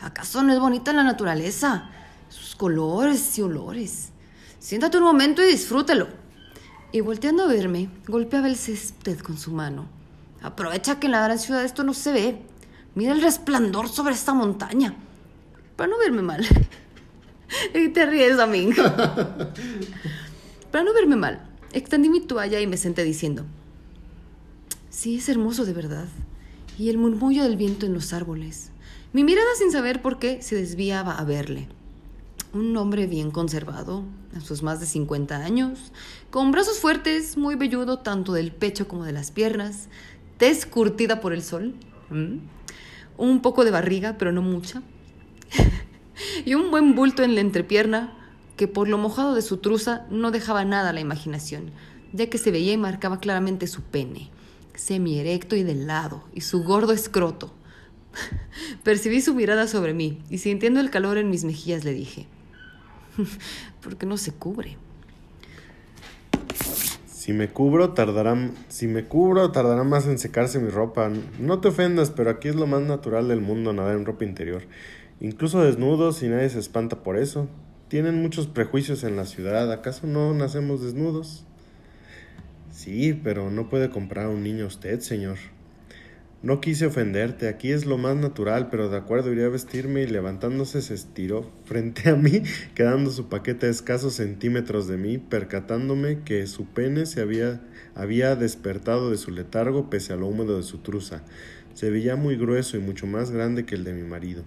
¿Acaso no es bonita la naturaleza? Sus colores y olores. Siéntate un momento y disfrútelo. Y volteando a verme, golpeaba el césped con su mano. Aprovecha que en la gran ciudad esto no se ve. Mira el resplandor sobre esta montaña. Para no verme mal. y te ríes, mí. Para no verme mal, extendí mi toalla y me senté diciendo, sí, es hermoso de verdad. Y el murmullo del viento en los árboles. Mi mirada sin saber por qué se desviaba a verle. Un hombre bien conservado, a sus más de 50 años, con brazos fuertes, muy velludo tanto del pecho como de las piernas, tez curtida por el sol, un poco de barriga, pero no mucha, y un buen bulto en la entrepierna que por lo mojado de su truza no dejaba nada a la imaginación, ya que se veía y marcaba claramente su pene, semi erecto y de lado, y su gordo escroto. Percibí su mirada sobre mí y sintiendo el calor en mis mejillas le dije, ¿por qué no se cubre? Si me cubro, tardará, si me cubro, tardará más en secarse mi ropa. No te ofendas, pero aquí es lo más natural del mundo nadar en ropa interior. Incluso desnudos y nadie se espanta por eso. Tienen muchos prejuicios en la ciudad. ¿Acaso no nacemos desnudos? Sí, pero no puede comprar un niño usted, señor. No quise ofenderte, aquí es lo más natural, pero de acuerdo iría a vestirme y levantándose se estiró frente a mí, quedando su paquete a escasos centímetros de mí, percatándome que su pene se había, había despertado de su letargo pese a lo húmedo de su truza. Se veía muy grueso y mucho más grande que el de mi marido.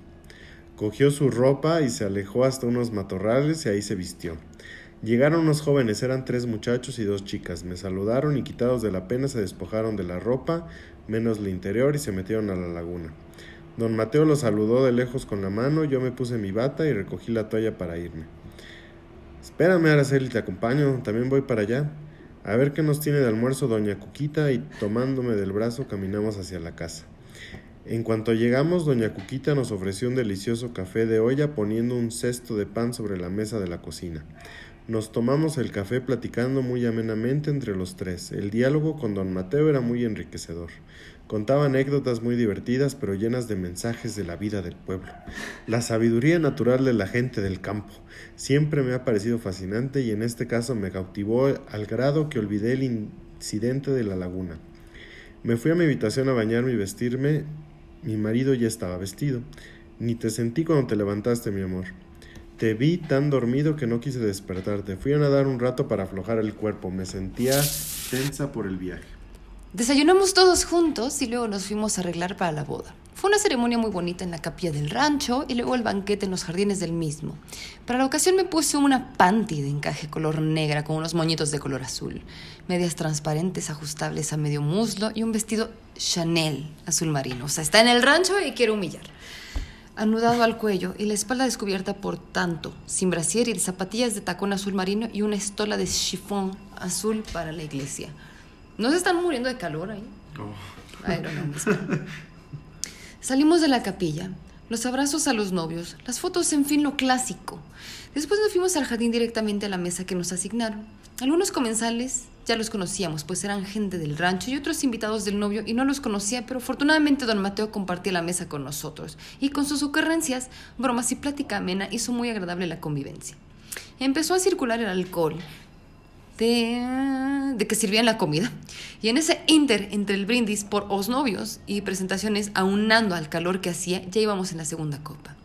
Cogió su ropa y se alejó hasta unos matorrales y ahí se vistió. Llegaron unos jóvenes, eran tres muchachos y dos chicas. Me saludaron y quitados de la pena se despojaron de la ropa, menos el interior, y se metieron a la laguna. Don Mateo lo saludó de lejos con la mano, yo me puse mi bata y recogí la toalla para irme. Espérame, Araceli, te acompaño, también voy para allá. A ver qué nos tiene de almuerzo doña Cuquita y tomándome del brazo caminamos hacia la casa. En cuanto llegamos, doña Cuquita nos ofreció un delicioso café de olla poniendo un cesto de pan sobre la mesa de la cocina. Nos tomamos el café platicando muy amenamente entre los tres. El diálogo con don Mateo era muy enriquecedor. Contaba anécdotas muy divertidas pero llenas de mensajes de la vida del pueblo. La sabiduría natural de la gente del campo siempre me ha parecido fascinante y en este caso me cautivó al grado que olvidé el incidente de la laguna. Me fui a mi habitación a bañarme y vestirme mi marido ya estaba vestido. Ni te sentí cuando te levantaste, mi amor. Te vi tan dormido que no quise despertarte. Fui a nadar un rato para aflojar el cuerpo. Me sentía tensa por el viaje. Desayunamos todos juntos y luego nos fuimos a arreglar para la boda. Fue una ceremonia muy bonita en la capilla del rancho y luego el banquete en los jardines del mismo. Para la ocasión me puse una panty de encaje color negra con unos moñitos de color azul, medias transparentes ajustables a medio muslo y un vestido Chanel azul marino. O sea, está en el rancho y quiere humillar. Anudado al cuello y la espalda descubierta por tanto, sin brasier y zapatillas de tacón azul marino y una estola de chiffón azul para la iglesia. ¿No se están muriendo de calor ahí? Oh. Salimos de la capilla, los abrazos a los novios, las fotos, en fin, lo clásico. Después nos fuimos al jardín directamente a la mesa que nos asignaron. Algunos comensales ya los conocíamos, pues eran gente del rancho y otros invitados del novio y no los conocía, pero afortunadamente don Mateo compartía la mesa con nosotros y con sus ocurrencias, bromas y plática amena hizo muy agradable la convivencia. Empezó a circular el alcohol de, de que servían la comida. Y en ese inter entre el brindis por os novios y presentaciones aunando al calor que hacía, ya íbamos en la segunda copa.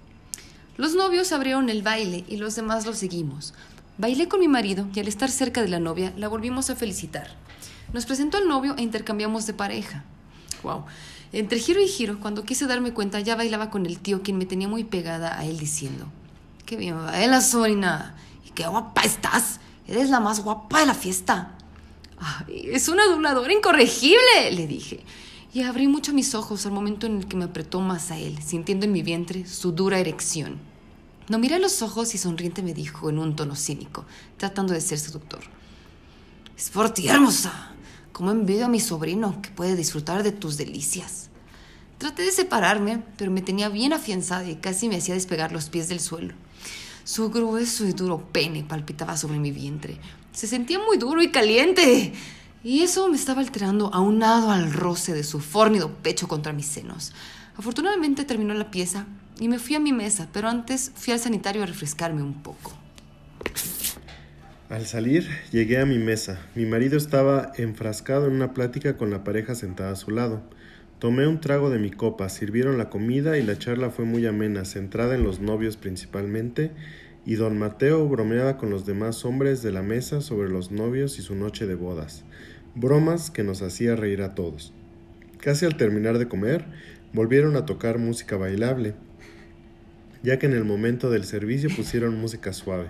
Los novios abrieron el baile y los demás lo seguimos. Bailé con mi marido y al estar cerca de la novia la volvimos a felicitar. Nos presentó al novio e intercambiamos de pareja. Wow. Entre giro y giro, cuando quise darme cuenta, ya bailaba con el tío, quien me tenía muy pegada a él diciendo: Qué bien baila, sobrina. Y qué guapa estás. Eres la más guapa de la fiesta. es un adulador incorregible, le dije. Y abrí mucho mis ojos al momento en el que me apretó más a él, sintiendo en mi vientre su dura erección. No miré a los ojos y sonriente me dijo en un tono cínico, tratando de ser seductor. Es por ti, hermosa. Cómo envidio a mi sobrino que puede disfrutar de tus delicias. Traté de separarme, pero me tenía bien afianzada y casi me hacía despegar los pies del suelo. Su grueso y duro pene palpitaba sobre mi vientre. Se sentía muy duro y caliente. Y eso me estaba alterando aunado al roce de su fornido pecho contra mis senos. Afortunadamente terminó la pieza y me fui a mi mesa, pero antes fui al sanitario a refrescarme un poco. Al salir, llegué a mi mesa. Mi marido estaba enfrascado en una plática con la pareja sentada a su lado. Tomé un trago de mi copa, sirvieron la comida y la charla fue muy amena, centrada en los novios principalmente, y don Mateo bromeaba con los demás hombres de la mesa sobre los novios y su noche de bodas, bromas que nos hacía reír a todos. Casi al terminar de comer, volvieron a tocar música bailable, ya que en el momento del servicio pusieron música suave.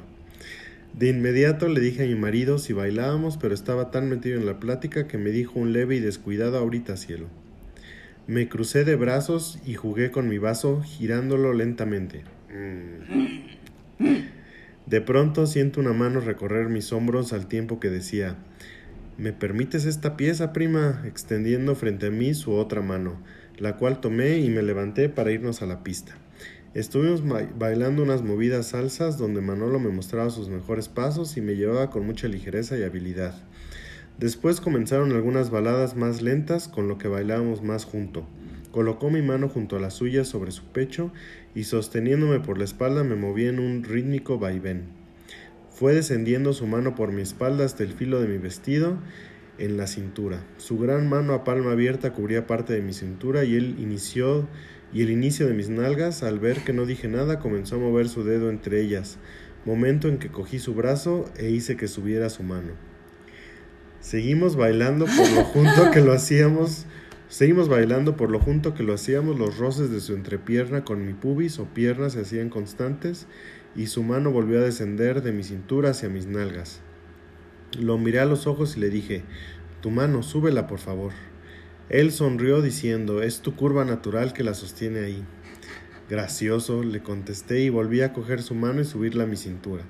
De inmediato le dije a mi marido si bailábamos, pero estaba tan metido en la plática que me dijo un leve y descuidado ahorita cielo. Me crucé de brazos y jugué con mi vaso girándolo lentamente. De pronto siento una mano recorrer mis hombros al tiempo que decía ¿Me permites esta pieza, prima? extendiendo frente a mí su otra mano, la cual tomé y me levanté para irnos a la pista. Estuvimos bailando unas movidas salsas donde Manolo me mostraba sus mejores pasos y me llevaba con mucha ligereza y habilidad. Después comenzaron algunas baladas más lentas con lo que bailábamos más junto. Colocó mi mano junto a la suya sobre su pecho y sosteniéndome por la espalda me moví en un rítmico vaivén. Fue descendiendo su mano por mi espalda hasta el filo de mi vestido en la cintura. Su gran mano a palma abierta cubría parte de mi cintura y él inició y el inicio de mis nalgas, al ver que no dije nada, comenzó a mover su dedo entre ellas, momento en que cogí su brazo e hice que subiera su mano. Seguimos bailando por lo junto que lo hacíamos. Seguimos bailando por lo junto que lo hacíamos, los roces de su entrepierna con mi pubis o pierna se hacían constantes y su mano volvió a descender de mi cintura hacia mis nalgas. Lo miré a los ojos y le dije, tu mano, súbela por favor. Él sonrió diciendo, es tu curva natural que la sostiene ahí. Gracioso, le contesté y volví a coger su mano y subirla a mi cintura.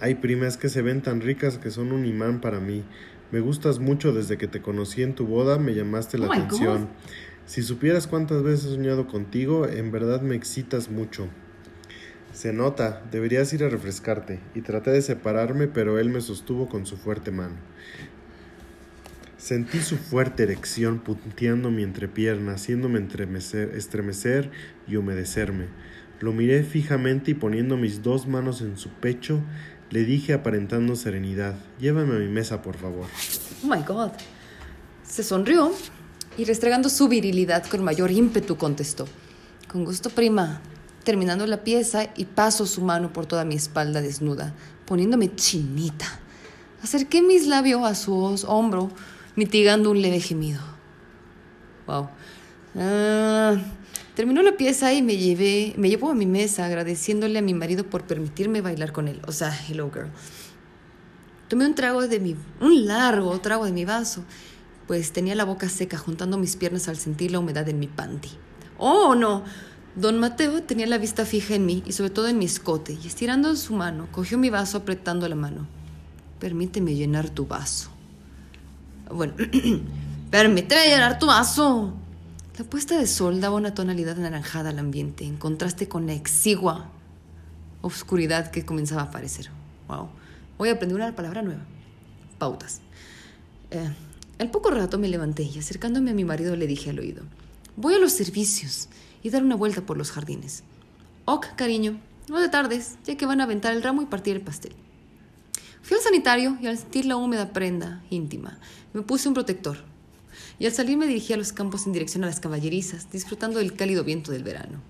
Ay, prima, es que se ven tan ricas que son un imán para mí. Me gustas mucho desde que te conocí en tu boda, me llamaste la Oh atención. Si supieras cuántas veces he soñado contigo, en verdad me excitas mucho. Se nota, deberías ir a refrescarte. Y traté de separarme, pero él me sostuvo con su fuerte mano. Sentí su fuerte erección punteando mi entrepierna, haciéndome estremecer y humedecerme. Lo miré fijamente y poniendo mis dos manos en su pecho, le dije aparentando serenidad, llévame a mi mesa, por favor. Oh my God. Se sonrió y restregando su virilidad con mayor ímpetu contestó. Con gusto, prima. Terminando la pieza y paso su mano por toda mi espalda desnuda, poniéndome chinita. Acerqué mis labios a su hombro, mitigando un leve gemido. Wow. Ah, terminó la pieza y me llevé, me llevó a mi mesa agradeciéndole a mi marido por permitirme bailar con él. O sea, hello girl. Tomé un trago de mi, un largo trago de mi vaso, pues tenía la boca seca juntando mis piernas al sentir la humedad en mi panty. ¡Oh, no! Don Mateo tenía la vista fija en mí y sobre todo en mi escote, y estirando su mano, cogió mi vaso apretando la mano. Permíteme llenar tu vaso. Bueno, permíteme llenar tu vaso. La puesta de sol daba una tonalidad anaranjada al ambiente, en contraste con la exigua oscuridad que comenzaba a aparecer. Wow. Voy a aprender una palabra nueva. Pautas. Eh, al poco rato me levanté y acercándome a mi marido le dije al oído, voy a los servicios y dar una vuelta por los jardines. Ok, cariño, no de tardes, ya que van a aventar el ramo y partir el pastel. Fui al sanitario y al sentir la húmeda prenda íntima, me puse un protector. Y al salir me dirigí a los campos en dirección a las caballerizas, disfrutando del cálido viento del verano.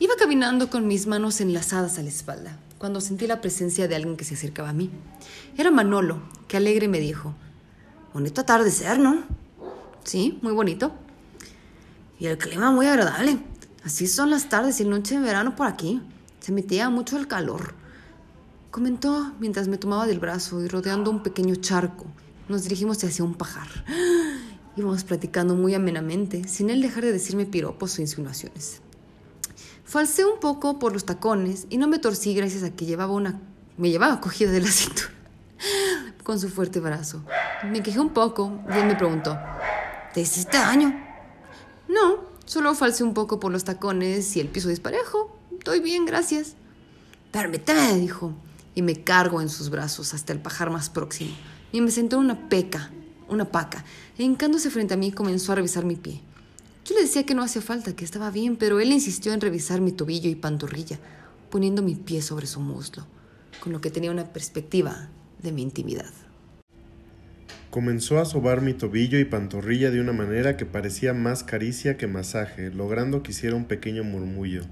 Iba caminando con mis manos enlazadas a la espalda, cuando sentí la presencia de alguien que se acercaba a mí. Era Manolo, que alegre me dijo, bonito atardecer, ¿no? Sí, muy bonito. Y el clima muy agradable. Así son las tardes y noches de verano por aquí. Se metía mucho el calor. Comentó mientras me tomaba del brazo y rodeando un pequeño charco, nos dirigimos hacia un pajar. Íbamos platicando muy amenamente, sin él dejar de decirme piropos o insinuaciones. Falsé un poco por los tacones y no me torcí gracias a que llevaba una me llevaba cogida de la cintura con su fuerte brazo. Me quejé un poco y él me preguntó, ¿te hiciste daño? No, solo falsé un poco por los tacones y el piso disparejo. Estoy bien, gracias. Permíteme, dijo, y me cargo en sus brazos hasta el pajar más próximo. Y me sentó en una peca, una paca, e hincándose frente a mí comenzó a revisar mi pie. Yo le decía que no hacía falta, que estaba bien, pero él insistió en revisar mi tobillo y pantorrilla, poniendo mi pie sobre su muslo, con lo que tenía una perspectiva de mi intimidad. Comenzó a sobar mi tobillo y pantorrilla de una manera que parecía más caricia que masaje, logrando que hiciera un pequeño murmullo.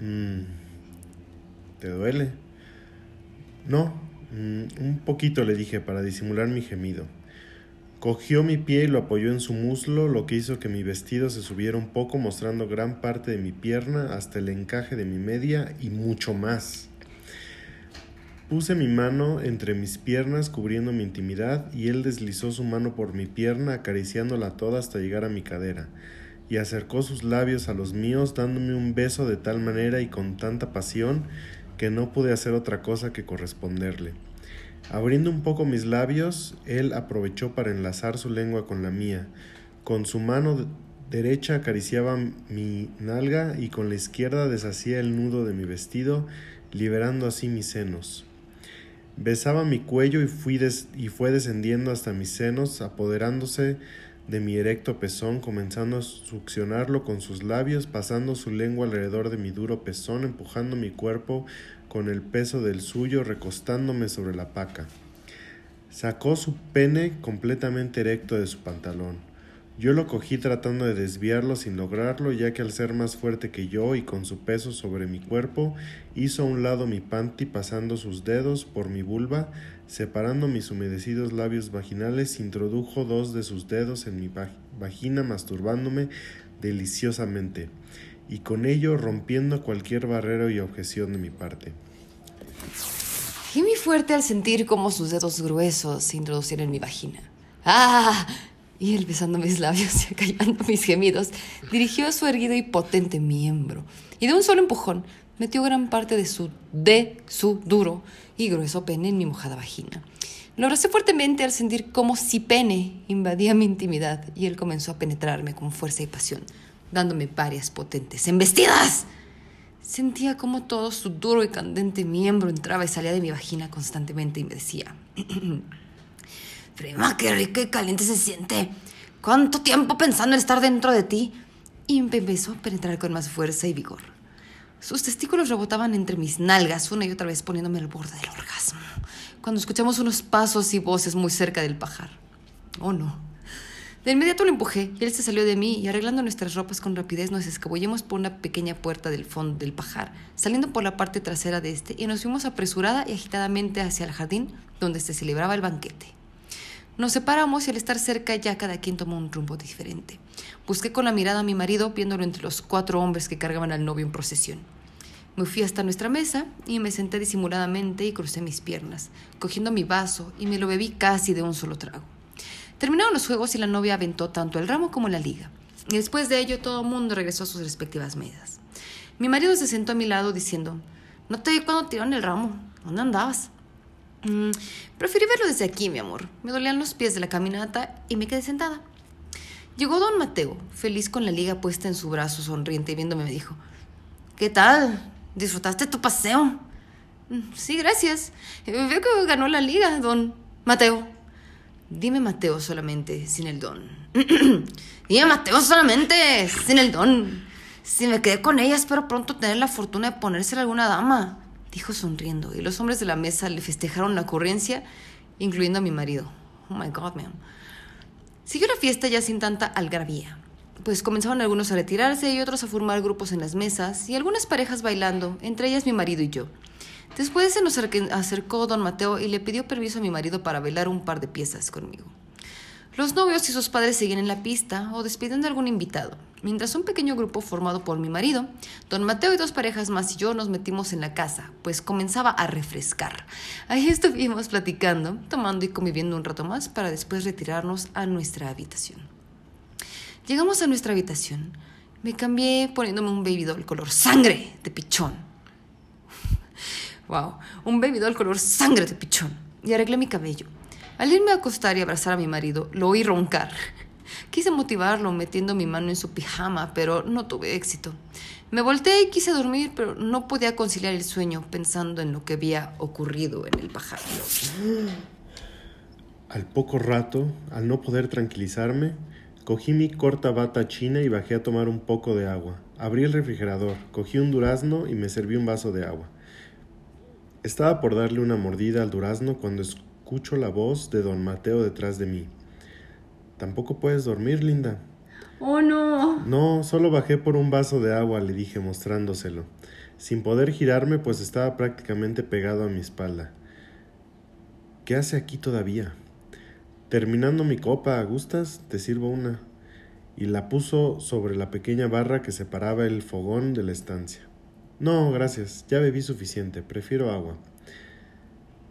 Mm, ¿Te duele? No, mm, un poquito le dije para disimular mi gemido. Cogió mi pie y lo apoyó en su muslo, lo que hizo que mi vestido se subiera un poco, mostrando gran parte de mi pierna hasta el encaje de mi media y mucho más. Puse mi mano entre mis piernas cubriendo mi intimidad y él deslizó su mano por mi pierna acariciándola toda hasta llegar a mi cadera y acercó sus labios a los míos dándome un beso de tal manera y con tanta pasión que no pude hacer otra cosa que corresponderle. Abriendo un poco mis labios, él aprovechó para enlazar su lengua con la mía. Con su mano derecha acariciaba mi nalga y con la izquierda deshacía el nudo de mi vestido, liberando así mis senos. Besaba mi cuello y, fui fue descendiendo hasta mis senos, apoderándose de mi erecto pezón, comenzando a succionarlo con sus labios, pasando su lengua alrededor de mi duro pezón, empujando mi cuerpo con el peso del suyo, recostándome sobre la paca. Sacó su pene completamente erecto de su pantalón. Yo lo cogí tratando de desviarlo sin lograrlo, ya que al ser más fuerte que yo y con su peso sobre mi cuerpo, hizo a un lado mi panty pasando sus dedos por mi vulva, separando mis humedecidos labios vaginales, introdujo dos de sus dedos en mi va vagina masturbándome deliciosamente, y con ello rompiendo cualquier barrera y objeción de mi parte. Gemí fuerte al sentir cómo sus dedos gruesos se introducían en mi vagina. ¡Ah! Y él, besando mis labios y acallando mis gemidos, dirigió su erguido y potente miembro. Y de un solo empujón, metió gran parte de su, de su duro y grueso pene en mi mojada vagina. Lo abracé fuertemente al sentir cómo si pene invadía mi intimidad y él comenzó a penetrarme con fuerza y pasión, dándome varias potentes embestidas. Sentía como todo su duro y candente miembro entraba y salía de mi vagina constantemente y me decía, Prima, qué rico y caliente se siente. ¿Cuánto tiempo pensando en estar dentro de ti? Y empezó a penetrar con más fuerza y vigor. Sus testículos rebotaban entre mis nalgas una y otra vez poniéndome al borde del orgasmo, cuando escuchamos unos pasos y voces muy cerca del pajar. Oh no. De inmediato lo empujé y él se salió de mí y arreglando nuestras ropas con rapidez nos escabullemos por una pequeña puerta del fondo del pajar, saliendo por la parte trasera de este y nos fuimos apresurada y agitadamente hacia el jardín donde se celebraba el banquete. Nos separamos y al estar cerca ya cada quien tomó un rumbo diferente. Busqué con la mirada a mi marido viéndolo entre los cuatro hombres que cargaban al novio en procesión. Me fui hasta nuestra mesa y me senté disimuladamente y crucé mis piernas, cogiendo mi vaso y me lo bebí casi de un solo trago. Terminaron los juegos y la novia aventó tanto el ramo como la liga. Y después de ello todo el mundo regresó a sus respectivas mesas. Mi marido se sentó a mi lado diciendo, no te vi cuando tiraron el ramo, ¿dónde andabas? Mm, verlo desde aquí, mi amor. Me dolían los pies de la caminata y me quedé sentada. Llegó don Mateo, feliz con la liga puesta en su brazo, sonriente y viéndome me dijo, ¿qué tal? ¿Disfrutaste tu paseo? Mm, sí, gracias. Eh, veo que ganó la liga, don Mateo. Dime Mateo solamente, sin el don. Dime Mateo solamente, sin el don. Si me quedé con ella, espero pronto tener la fortuna de ponérsela alguna dama dijo sonriendo, y los hombres de la mesa le festejaron la ocurrencia, incluyendo a mi marido. Oh my God, man. Siguió la fiesta ya sin tanta algarabía, pues comenzaron algunos a retirarse y otros a formar grupos en las mesas, y algunas parejas bailando, entre ellas mi marido y yo. Después se nos acercó don Mateo y le pidió permiso a mi marido para bailar un par de piezas conmigo. Los novios y sus padres seguían en la pista o despidiendo a algún invitado, mientras un pequeño grupo formado por mi marido, don Mateo y dos parejas más y yo nos metimos en la casa, pues comenzaba a refrescar. Ahí estuvimos platicando, tomando y conviviendo un rato más para después retirarnos a nuestra habitación. Llegamos a nuestra habitación. Me cambié poniéndome un baby doll color sangre de pichón. wow, un baby doll color sangre de pichón. Y arreglé mi cabello. Al irme a acostar y abrazar a mi marido, lo oí roncar. Quise motivarlo metiendo mi mano en su pijama, pero no tuve éxito. Me volteé y quise dormir, pero no podía conciliar el sueño pensando en lo que había ocurrido en el pajar. Al poco rato, al no poder tranquilizarme, cogí mi corta bata china y bajé a tomar un poco de agua. Abrí el refrigerador, cogí un durazno y me serví un vaso de agua. Estaba por darle una mordida al durazno cuando Escucho la voz de don Mateo detrás de mí. Tampoco puedes dormir, Linda. Oh, no. No, solo bajé por un vaso de agua, le dije mostrándoselo, sin poder girarme, pues estaba prácticamente pegado a mi espalda. ¿Qué hace aquí todavía? Terminando mi copa, ¿gustas? Te sirvo una. Y la puso sobre la pequeña barra que separaba el fogón de la estancia. No, gracias, ya bebí suficiente, prefiero agua.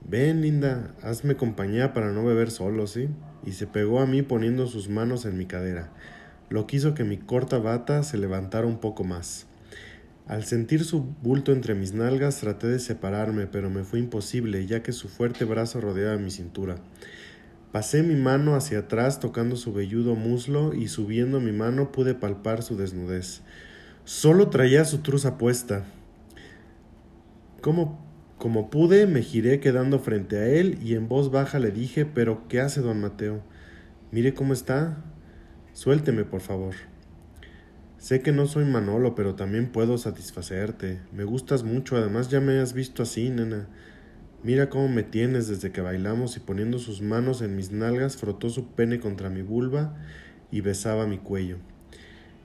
Ven, linda, hazme compañía para no beber solo, ¿sí? Y se pegó a mí poniendo sus manos en mi cadera, lo quiso que mi corta bata se levantara un poco más. Al sentir su bulto entre mis nalgas traté de separarme, pero me fue imposible, ya que su fuerte brazo rodeaba mi cintura. Pasé mi mano hacia atrás tocando su velludo muslo y subiendo mi mano pude palpar su desnudez. Solo traía su truza puesta. ¿Cómo como pude, me giré quedando frente a él y en voz baja le dije, pero ¿qué hace don Mateo? Mire cómo está. Suélteme, por favor. Sé que no soy Manolo, pero también puedo satisfacerte. Me gustas mucho, además ya me has visto así, nena. Mira cómo me tienes desde que bailamos y poniendo sus manos en mis nalgas frotó su pene contra mi vulva y besaba mi cuello.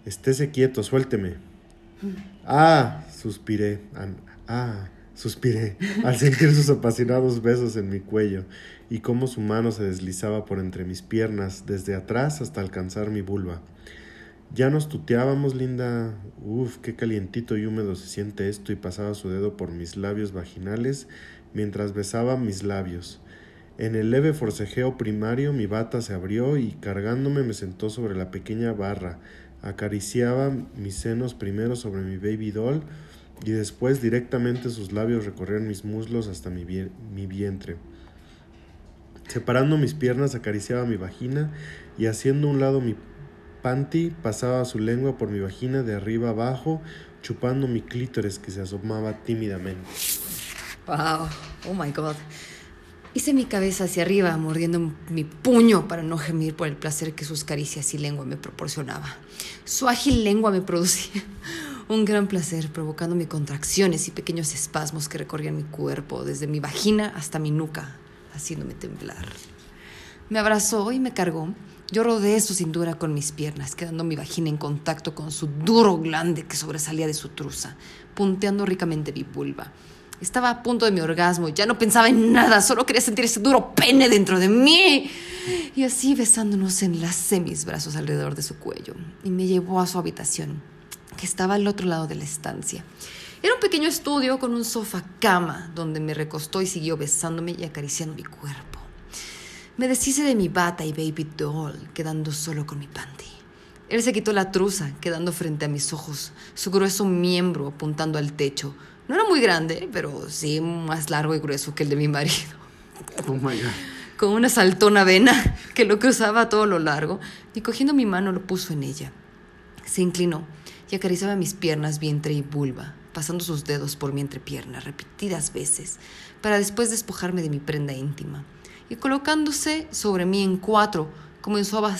Estése quieto, suélteme. Mm. Ah, suspiré. Ah, Suspiré al sentir sus apasionados besos en mi cuello y cómo su mano se deslizaba por entre mis piernas, desde atrás hasta alcanzar mi vulva. Ya nos tuteábamos, linda. Uf, qué calientito y húmedo se siente esto y pasaba su dedo por mis labios vaginales mientras besaba mis labios. En el leve forcejeo primario mi bata se abrió y cargándome me sentó sobre la pequeña barra. Acariciaba mis senos primero sobre mi baby doll y después directamente sus labios recorrían mis muslos hasta mi, mi vientre. Separando mis piernas acariciaba mi vagina y haciendo un lado mi panty pasaba su lengua por mi vagina de arriba abajo, chupando mi clítoris que se asomaba tímidamente. Wow, oh my god. Hice mi cabeza hacia arriba, mordiendo mi puño para no gemir por el placer que sus caricias y lengua me proporcionaba. Su ágil lengua me producía un gran placer, provocándome contracciones y pequeños espasmos que recorrían mi cuerpo, desde mi vagina hasta mi nuca, haciéndome temblar. Me abrazó y me cargó. Yo rodeé su cintura con mis piernas, quedando mi vagina en contacto con su duro glande que sobresalía de su truza, punteando ricamente mi vulva. Estaba a punto de mi orgasmo y ya no pensaba en nada, solo quería sentir ese duro pene dentro de mí. Y así besándonos enlacé mis brazos alrededor de su cuello y me llevó a su habitación, que estaba al otro lado de la estancia. Era un pequeño estudio con un sofá cama donde me recostó y siguió besándome y acariciando mi cuerpo. Me deshice de mi bata y baby doll, quedando solo con mi panty. Él se quitó la truza, quedando frente a mis ojos, su grueso miembro apuntando al techo, no era muy grande, pero sí más largo y grueso que el de mi marido. Oh my God. Con una saltona vena que lo cruzaba a todo lo largo y cogiendo mi mano lo puso en ella. Se inclinó y acariciaba mis piernas, vientre y vulva, pasando sus dedos por mi entrepierna repetidas veces, para después despojarme de mi prenda íntima. Y colocándose sobre mí en cuatro, comenzó a,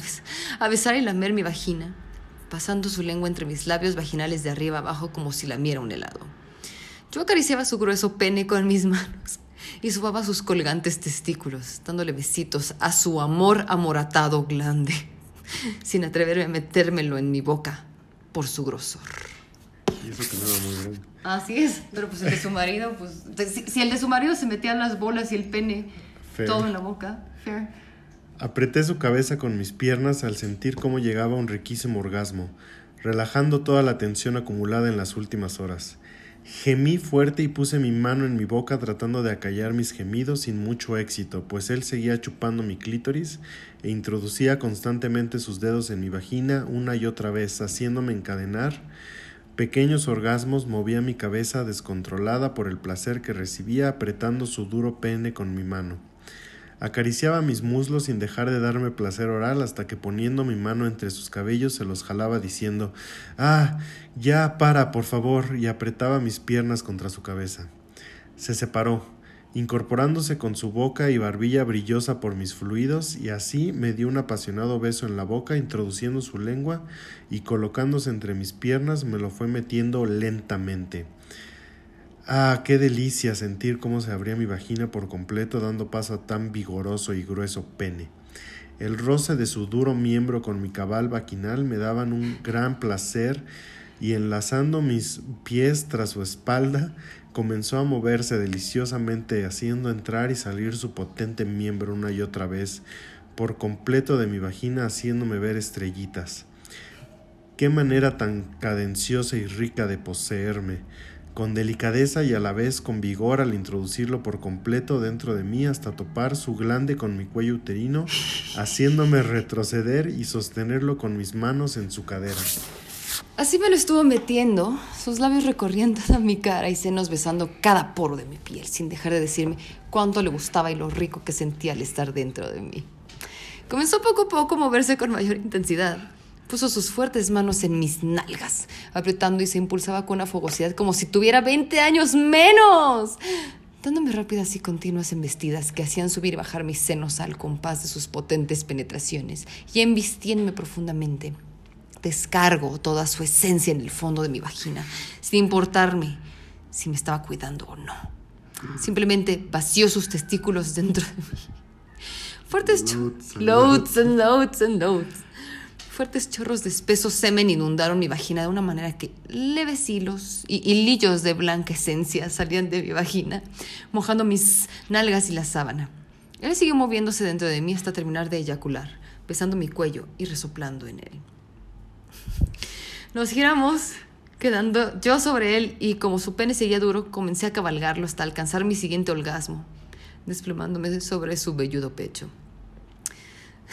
a besar y lamer mi vagina, pasando su lengua entre mis labios vaginales de arriba abajo como si lamiera un helado. Yo acariciaba su grueso pene con mis manos y subaba sus colgantes testículos, dándole besitos a su amor amoratado glande, sin atreverme a metérmelo en mi boca por su grosor. Y eso que no era muy grande. Así es, pero pues el de su marido, pues si, si el de su marido se metía las bolas y el pene Fair. todo en la boca, fair. Apreté su cabeza con mis piernas al sentir cómo llegaba un riquísimo orgasmo, relajando toda la tensión acumulada en las últimas horas. Gemí fuerte y puse mi mano en mi boca tratando de acallar mis gemidos sin mucho éxito, pues él seguía chupando mi clítoris e introducía constantemente sus dedos en mi vagina una y otra vez, haciéndome encadenar. Pequeños orgasmos movía mi cabeza descontrolada por el placer que recibía apretando su duro pene con mi mano. Acariciaba mis muslos sin dejar de darme placer oral hasta que poniendo mi mano entre sus cabellos se los jalaba diciendo Ah, ya para, por favor, y apretaba mis piernas contra su cabeza. Se separó, incorporándose con su boca y barbilla brillosa por mis fluidos, y así me dio un apasionado beso en la boca, introduciendo su lengua y colocándose entre mis piernas me lo fue metiendo lentamente. Ah, qué delicia sentir cómo se abría mi vagina por completo dando paso a tan vigoroso y grueso pene. El roce de su duro miembro con mi cabal vaginal me daban un gran placer y enlazando mis pies tras su espalda comenzó a moverse deliciosamente haciendo entrar y salir su potente miembro una y otra vez por completo de mi vagina haciéndome ver estrellitas. Qué manera tan cadenciosa y rica de poseerme con delicadeza y a la vez con vigor al introducirlo por completo dentro de mí hasta topar su glande con mi cuello uterino, haciéndome retroceder y sostenerlo con mis manos en su cadera. Así me lo estuvo metiendo, sus labios recorrían toda mi cara y senos besando cada poro de mi piel, sin dejar de decirme cuánto le gustaba y lo rico que sentía al estar dentro de mí. Comenzó poco a poco a moverse con mayor intensidad. Puso sus fuertes manos en mis nalgas, apretando y se impulsaba con una fogosidad como si tuviera 20 años menos, dándome rápidas y continuas embestidas que hacían subir y bajar mis senos al compás de sus potentes penetraciones y embistiéndome profundamente. Descargo toda su esencia en el fondo de mi vagina, sin importarme si me estaba cuidando o no. Simplemente vació sus testículos dentro de mí. Fuertes loads and loads and loads. Fuertes chorros de espeso semen inundaron mi vagina de una manera que leves hilos y hilillos de blanca esencia salían de mi vagina, mojando mis nalgas y la sábana. Él siguió moviéndose dentro de mí hasta terminar de eyacular, besando mi cuello y resoplando en él. Nos giramos, quedando yo sobre él y como su pene seguía duro, comencé a cabalgarlo hasta alcanzar mi siguiente orgasmo. desplomándome sobre su velludo pecho.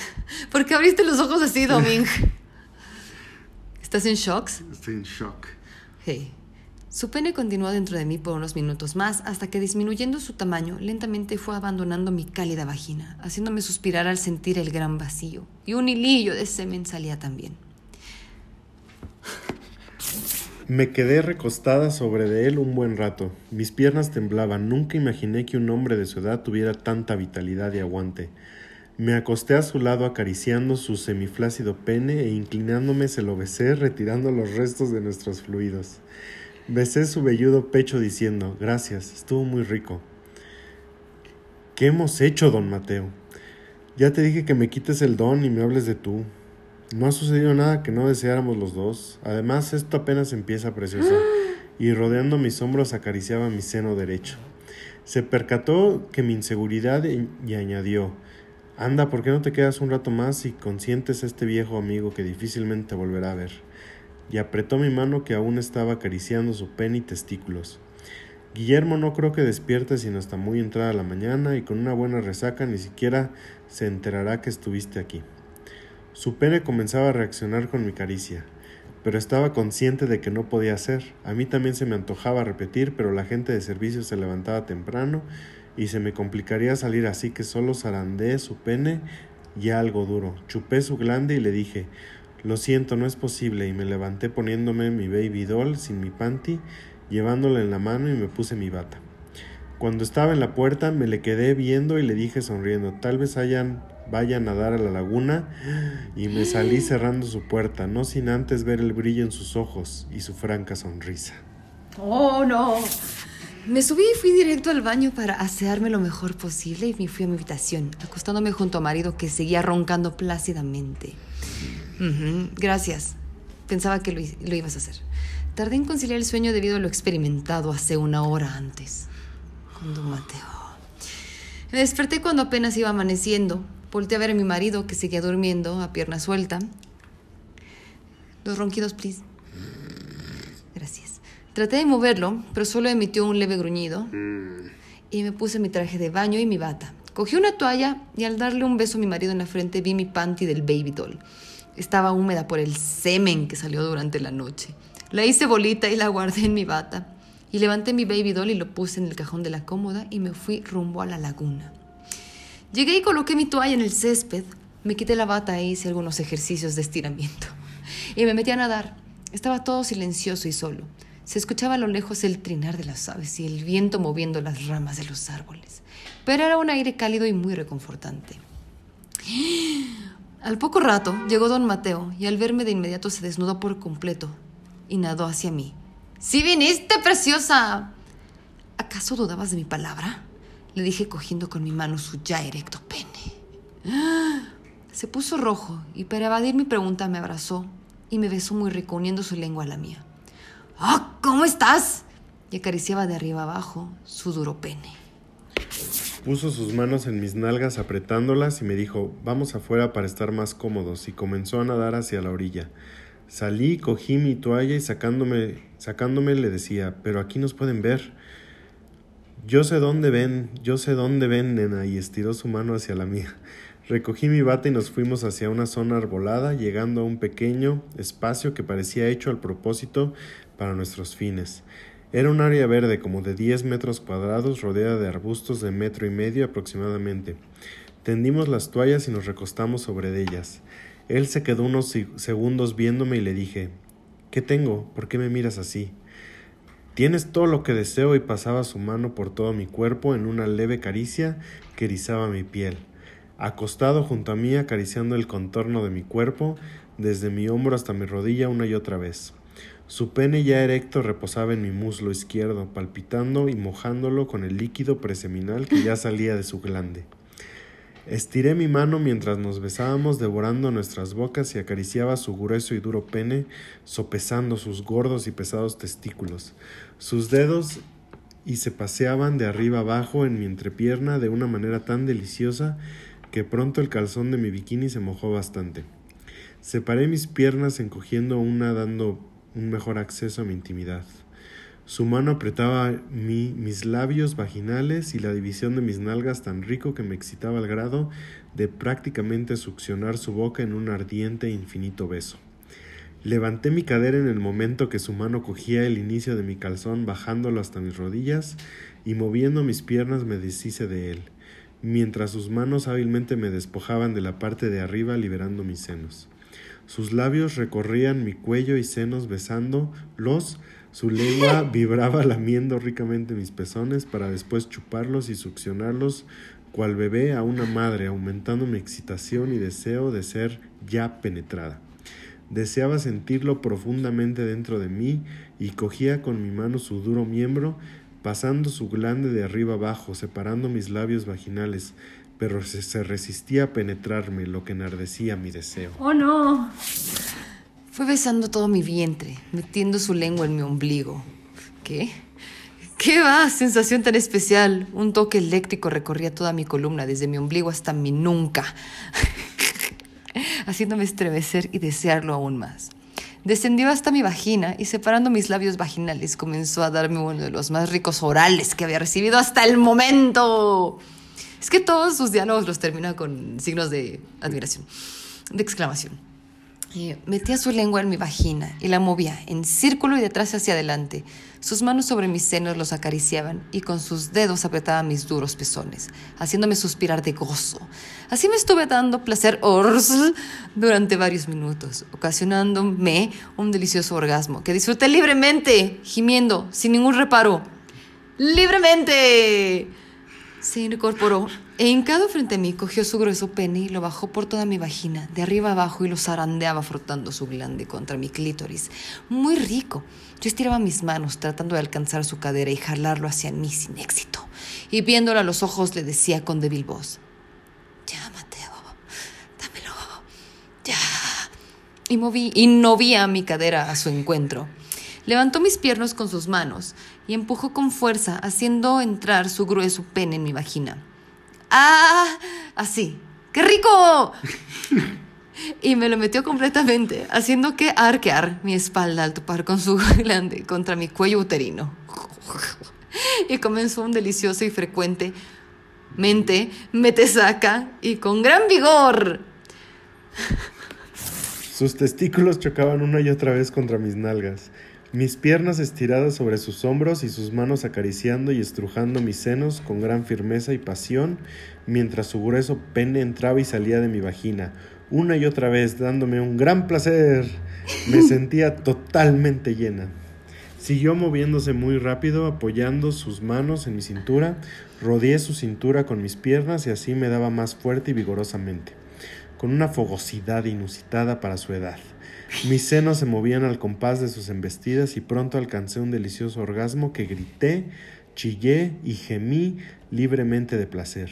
¿Por qué abriste los ojos así, Doming? ¿Estás en shocks? Estoy en shock. Hey. Su pene continuó dentro de mí por unos minutos más hasta que disminuyendo su tamaño lentamente fue abandonando mi cálida vagina, haciéndome suspirar al sentir el gran vacío, y un hilillo de semen salía también. Me quedé recostada sobre de él un buen rato. Mis piernas temblaban. Nunca imaginé que un hombre de su edad tuviera tanta vitalidad y aguante. Me acosté a su lado acariciando su semiflácido pene e inclinándome se lo besé retirando los restos de nuestros fluidos. Besé su velludo pecho diciendo, gracias, estuvo muy rico. ¿Qué hemos hecho, don Mateo? Ya te dije que me quites el don y me hables de tú. No ha sucedido nada que no deseáramos los dos. Además, esto apenas empieza, preciosa. Y rodeando mis hombros acariciaba mi seno derecho. Se percató que mi inseguridad y añadió, Anda, ¿por qué no te quedas un rato más y consientes a este viejo amigo que difícilmente volverá a ver? Y apretó mi mano que aún estaba acariciando su pene y testículos. Guillermo no creo que despierte sino hasta muy entrada la mañana y con una buena resaca ni siquiera se enterará que estuviste aquí. Su pene comenzaba a reaccionar con mi caricia, pero estaba consciente de que no podía hacer. A mí también se me antojaba repetir, pero la gente de servicio se levantaba temprano y se me complicaría salir así que solo zarandeé su pene ya algo duro. Chupé su glande y le dije Lo siento, no es posible, y me levanté poniéndome mi baby doll sin mi panty, llevándola en la mano y me puse mi bata. Cuando estaba en la puerta me le quedé viendo y le dije sonriendo Tal vez hayan vaya a nadar a la laguna y me salí cerrando su puerta, no sin antes ver el brillo en sus ojos y su franca sonrisa. ¡Oh, no! Me subí y fui directo al baño para asearme lo mejor posible y me fui a mi habitación, acostándome junto a marido que seguía roncando plácidamente. Gracias. Pensaba que lo, ibas a hacer. Tardé en conciliar el sueño debido a lo experimentado hace una hora antes. Con Don Mateo. Me desperté cuando apenas iba amaneciendo. Volté a ver a mi marido que seguía durmiendo a pierna suelta. Los ronquidos, please. Traté de moverlo, pero solo emitió un leve gruñido. Y me puse mi traje de baño y mi bata. Cogí una toalla y al darle un beso a mi marido en la frente vi mi panty del baby doll. Estaba húmeda por el semen que salió durante la noche. La hice bolita y la guardé en mi bata. Y levanté mi baby doll y lo puse en el cajón de la cómoda y me fui rumbo a la laguna. Llegué y coloqué mi toalla en el césped, me quité la bata e hice algunos ejercicios de estiramiento. Y me metí a nadar. Estaba todo silencioso y solo. Se escuchaba a lo lejos el trinar de las aves y el viento moviendo las ramas de los árboles. Pero era un aire cálido y muy reconfortante. Al poco rato llegó don Mateo y al verme de inmediato se desnudó por completo y nadó hacia mí. ¡Sí viniste, preciosa! ¿Acaso dudabas de mi palabra? Le dije cogiendo con mi mano su ya erecto pene. Se puso rojo y para evadir mi pregunta me abrazó y me besó muy rico uniendo su lengua a la mía. ¡Ah! ¿Cómo estás? Y acariciaba de arriba abajo su duro pene. Puso sus manos en mis nalgas apretándolas y me dijo, vamos afuera para estar más cómodos, y comenzó a nadar hacia la orilla. Salí, cogí mi toalla y sacándome, sacándome le decía, pero aquí nos pueden ver. Yo sé dónde ven, yo sé dónde ven, nena, y estiró su mano hacia la mía. Recogí mi bata y nos fuimos hacia una zona arbolada, llegando a un pequeño espacio que parecía hecho al propósito para nuestros fines. Era un área verde como de 10 metros cuadrados rodeada de arbustos de metro y medio aproximadamente. Tendimos las toallas y nos recostamos sobre ellas. Él se quedó unos segundos viéndome y le dije ¿Qué tengo? ¿Por qué me miras así? Tienes todo lo que deseo y pasaba su mano por todo mi cuerpo en una leve caricia que erizaba mi piel. Acostado junto a mí acariciando el contorno de mi cuerpo, desde mi hombro hasta mi rodilla una y otra vez. Su pene ya erecto reposaba en mi muslo izquierdo, palpitando y mojándolo con el líquido preseminal que ya salía de su glande. Estiré mi mano mientras nos besábamos, devorando nuestras bocas y acariciaba su grueso y duro pene, sopesando sus gordos y pesados testículos. Sus dedos y se paseaban de arriba abajo en mi entrepierna de una manera tan deliciosa que pronto el calzón de mi bikini se mojó bastante. Separé mis piernas encogiendo una dando un mejor acceso a mi intimidad. Su mano apretaba mi, mis labios vaginales y la división de mis nalgas tan rico que me excitaba al grado de prácticamente succionar su boca en un ardiente e infinito beso. Levanté mi cadera en el momento que su mano cogía el inicio de mi calzón bajándolo hasta mis rodillas y moviendo mis piernas me deshice de él, mientras sus manos hábilmente me despojaban de la parte de arriba liberando mis senos. Sus labios recorrían mi cuello y senos besándolos su lengua vibraba lamiendo ricamente mis pezones para después chuparlos y succionarlos cual bebé a una madre, aumentando mi excitación y deseo de ser ya penetrada. Deseaba sentirlo profundamente dentro de mí y cogía con mi mano su duro miembro, pasando su glande de arriba abajo, separando mis labios vaginales, pero se, resistía a penetrarme, lo que enardecía mi deseo. ¡Oh no! Fue besando todo mi vientre, metiendo su lengua en mi ombligo. ¿Qué? ¿Qué va? Sensación tan especial. Un toque eléctrico recorría toda mi columna, desde mi ombligo hasta mi nunca, haciéndome estremecer y desearlo aún más. Descendió hasta mi vagina y separando mis labios vaginales comenzó a darme uno de los más ricos orales que había recibido hasta el momento. Es que todos sus diálogos los termina con signos de admiración, de exclamación metía su lengua en mi vagina y la movía en círculo y de atrás hacia adelante. Sus manos sobre mis senos los acariciaban y con sus dedos apretaba mis duros pezones, haciéndome suspirar de gozo. Así me estuve dando placer durante varios minutos, ocasionándome un delicioso orgasmo que disfruté libremente, gimiendo, sin ningún reparo. ¡Libremente! Se incorporó e hincado frente a mí cogió su grueso pene y lo bajó por toda mi vagina, de arriba abajo, y lo zarandeaba frotando su glande contra mi clítoris. Muy rico. Yo estiraba mis manos tratando de alcanzar su cadera y jalarlo hacia mí sin éxito. Y viéndolo a los ojos le decía con débil voz, Ya, Mateo, dámelo, ya. Y moví y movía mi cadera a su encuentro. Levantó mis piernas con sus manos y empujó con fuerza, haciendo entrar su grueso pene en mi vagina. ¡Ah! Así. ¡Qué rico! y me lo metió completamente, haciendo que arquear mi espalda al topar con su glande contra mi cuello uterino. y comenzó un delicioso y frecuente mente, mete saca y con gran vigor. Sus testículos chocaban una y otra vez contra mis nalgas mis piernas estiradas sobre sus hombros y sus manos acariciando y estrujando mis senos con gran firmeza y pasión, mientras su grueso pene entraba y salía de mi vagina, una y otra vez dándome un gran placer. Me sentía totalmente llena. Siguió moviéndose muy rápido, apoyando sus manos en mi cintura, rodeé su cintura con mis piernas y así me daba más fuerte y vigorosamente, con una fogosidad inusitada para su edad. Mis senos se movían al compás de sus embestidas y pronto alcancé un delicioso orgasmo que grité, chillé y gemí libremente de placer.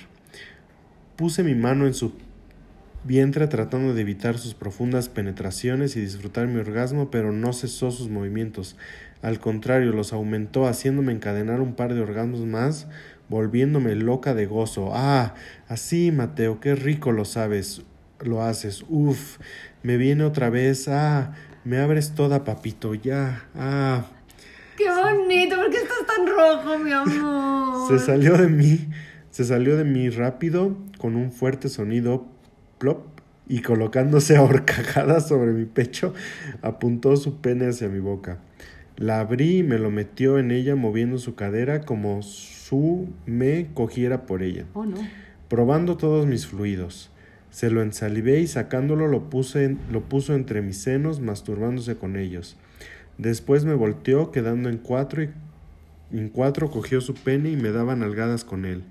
Puse mi mano en su vientre tratando de evitar sus profundas penetraciones y disfrutar mi orgasmo, pero no cesó sus movimientos. Al contrario, los aumentó, haciéndome encadenar un par de orgasmos más, volviéndome loca de gozo. Ah, así, Mateo, qué rico lo sabes, lo haces. Uf, me viene otra vez, ah, me abres toda, papito, ya, ah. Qué bonito, ¿por qué estás tan rojo, mi amor? Se salió de mí, se salió de mí rápido, con un fuerte sonido, plop, y colocándose a sobre mi pecho, apuntó su pene hacia mi boca. La abrí y me lo metió en ella moviendo su cadera como su me cogiera por ella. Oh, no. Probando todos mis fluidos. Se lo ensalivé y sacándolo lo, puse lo puso entre mis senos, masturbándose con ellos. Después me volteó, quedando en cuatro, y en cuatro cogió su pene y me daba nalgadas con él.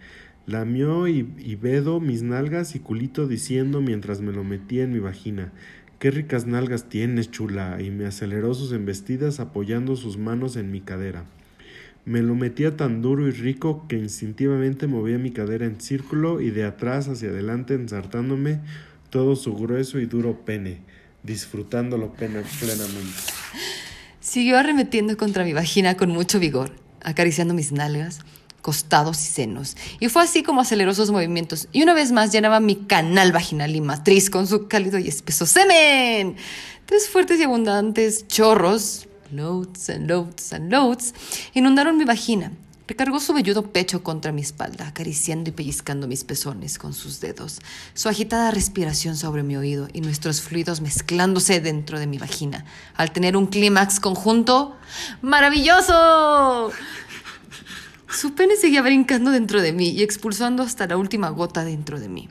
Lamió y, y vedo mis nalgas y culito diciendo mientras me lo metía en mi vagina. Qué ricas nalgas tienes, chula, y me aceleró sus embestidas apoyando sus manos en mi cadera. Me lo metía tan duro y rico que instintivamente movía mi cadera en círculo y de atrás hacia adelante ensartándome todo su grueso y duro pene, disfrutándolo plenamente. Siguió arremetiendo contra mi vagina con mucho vigor, acariciando mis nalgas, costados y senos, y fue así como aceleró sus movimientos, y una vez más llenaba mi canal vaginal y matriz con su cálido y espeso semen. Tres fuertes y abundantes chorros loads and loads and loads, inundaron mi vagina. Recargó su velludo pecho contra mi espalda, acariciando y pellizcando mis pezones con sus dedos, su agitada respiración sobre mi oído y nuestros fluidos mezclándose dentro de mi vagina, al tener un clímax conjunto maravilloso. Su pene seguía brincando dentro de mí y expulsando hasta la última gota dentro de mí.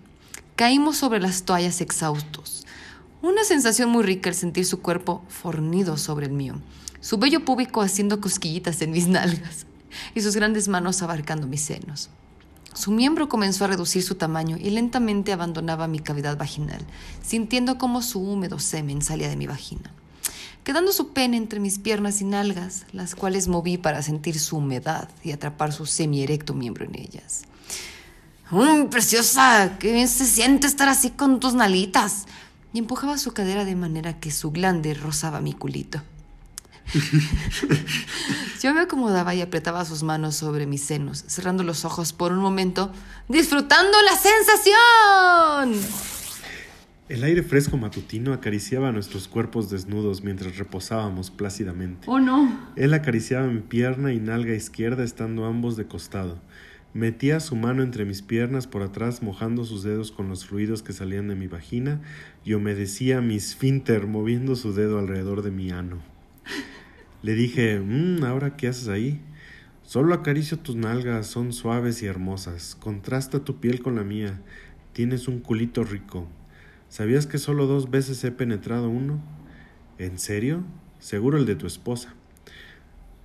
Caímos sobre las toallas exhaustos. Una sensación muy rica el sentir su cuerpo fornido sobre el mío, su vello púbico haciendo cosquillitas en mis nalgas y sus grandes manos abarcando mis senos. Su miembro comenzó a reducir su tamaño y lentamente abandonaba mi cavidad vaginal, sintiendo como su húmedo semen salía de mi vagina quedando su pene entre mis piernas y nalgas, las cuales moví para sentir su humedad y atrapar su semi-erecto miembro en ellas. ¡Mmm, preciosa! ¡Qué bien se siente estar así con tus nalitas! Y empujaba su cadera de manera que su glande rozaba mi culito. Yo me acomodaba y apretaba sus manos sobre mis senos, cerrando los ojos por un momento, disfrutando la sensación. El aire fresco matutino acariciaba nuestros cuerpos desnudos mientras reposábamos plácidamente. ¡Oh, no! Él acariciaba mi pierna y nalga izquierda estando ambos de costado. Metía su mano entre mis piernas por atrás, mojando sus dedos con los fluidos que salían de mi vagina, y humedecía mi esfínter moviendo su dedo alrededor de mi ano. Le dije, mmm, ¿ahora qué haces ahí? Solo acaricio tus nalgas, son suaves y hermosas. Contrasta tu piel con la mía. Tienes un culito rico. ¿Sabías que solo dos veces he penetrado uno? ¿En serio? Seguro el de tu esposa.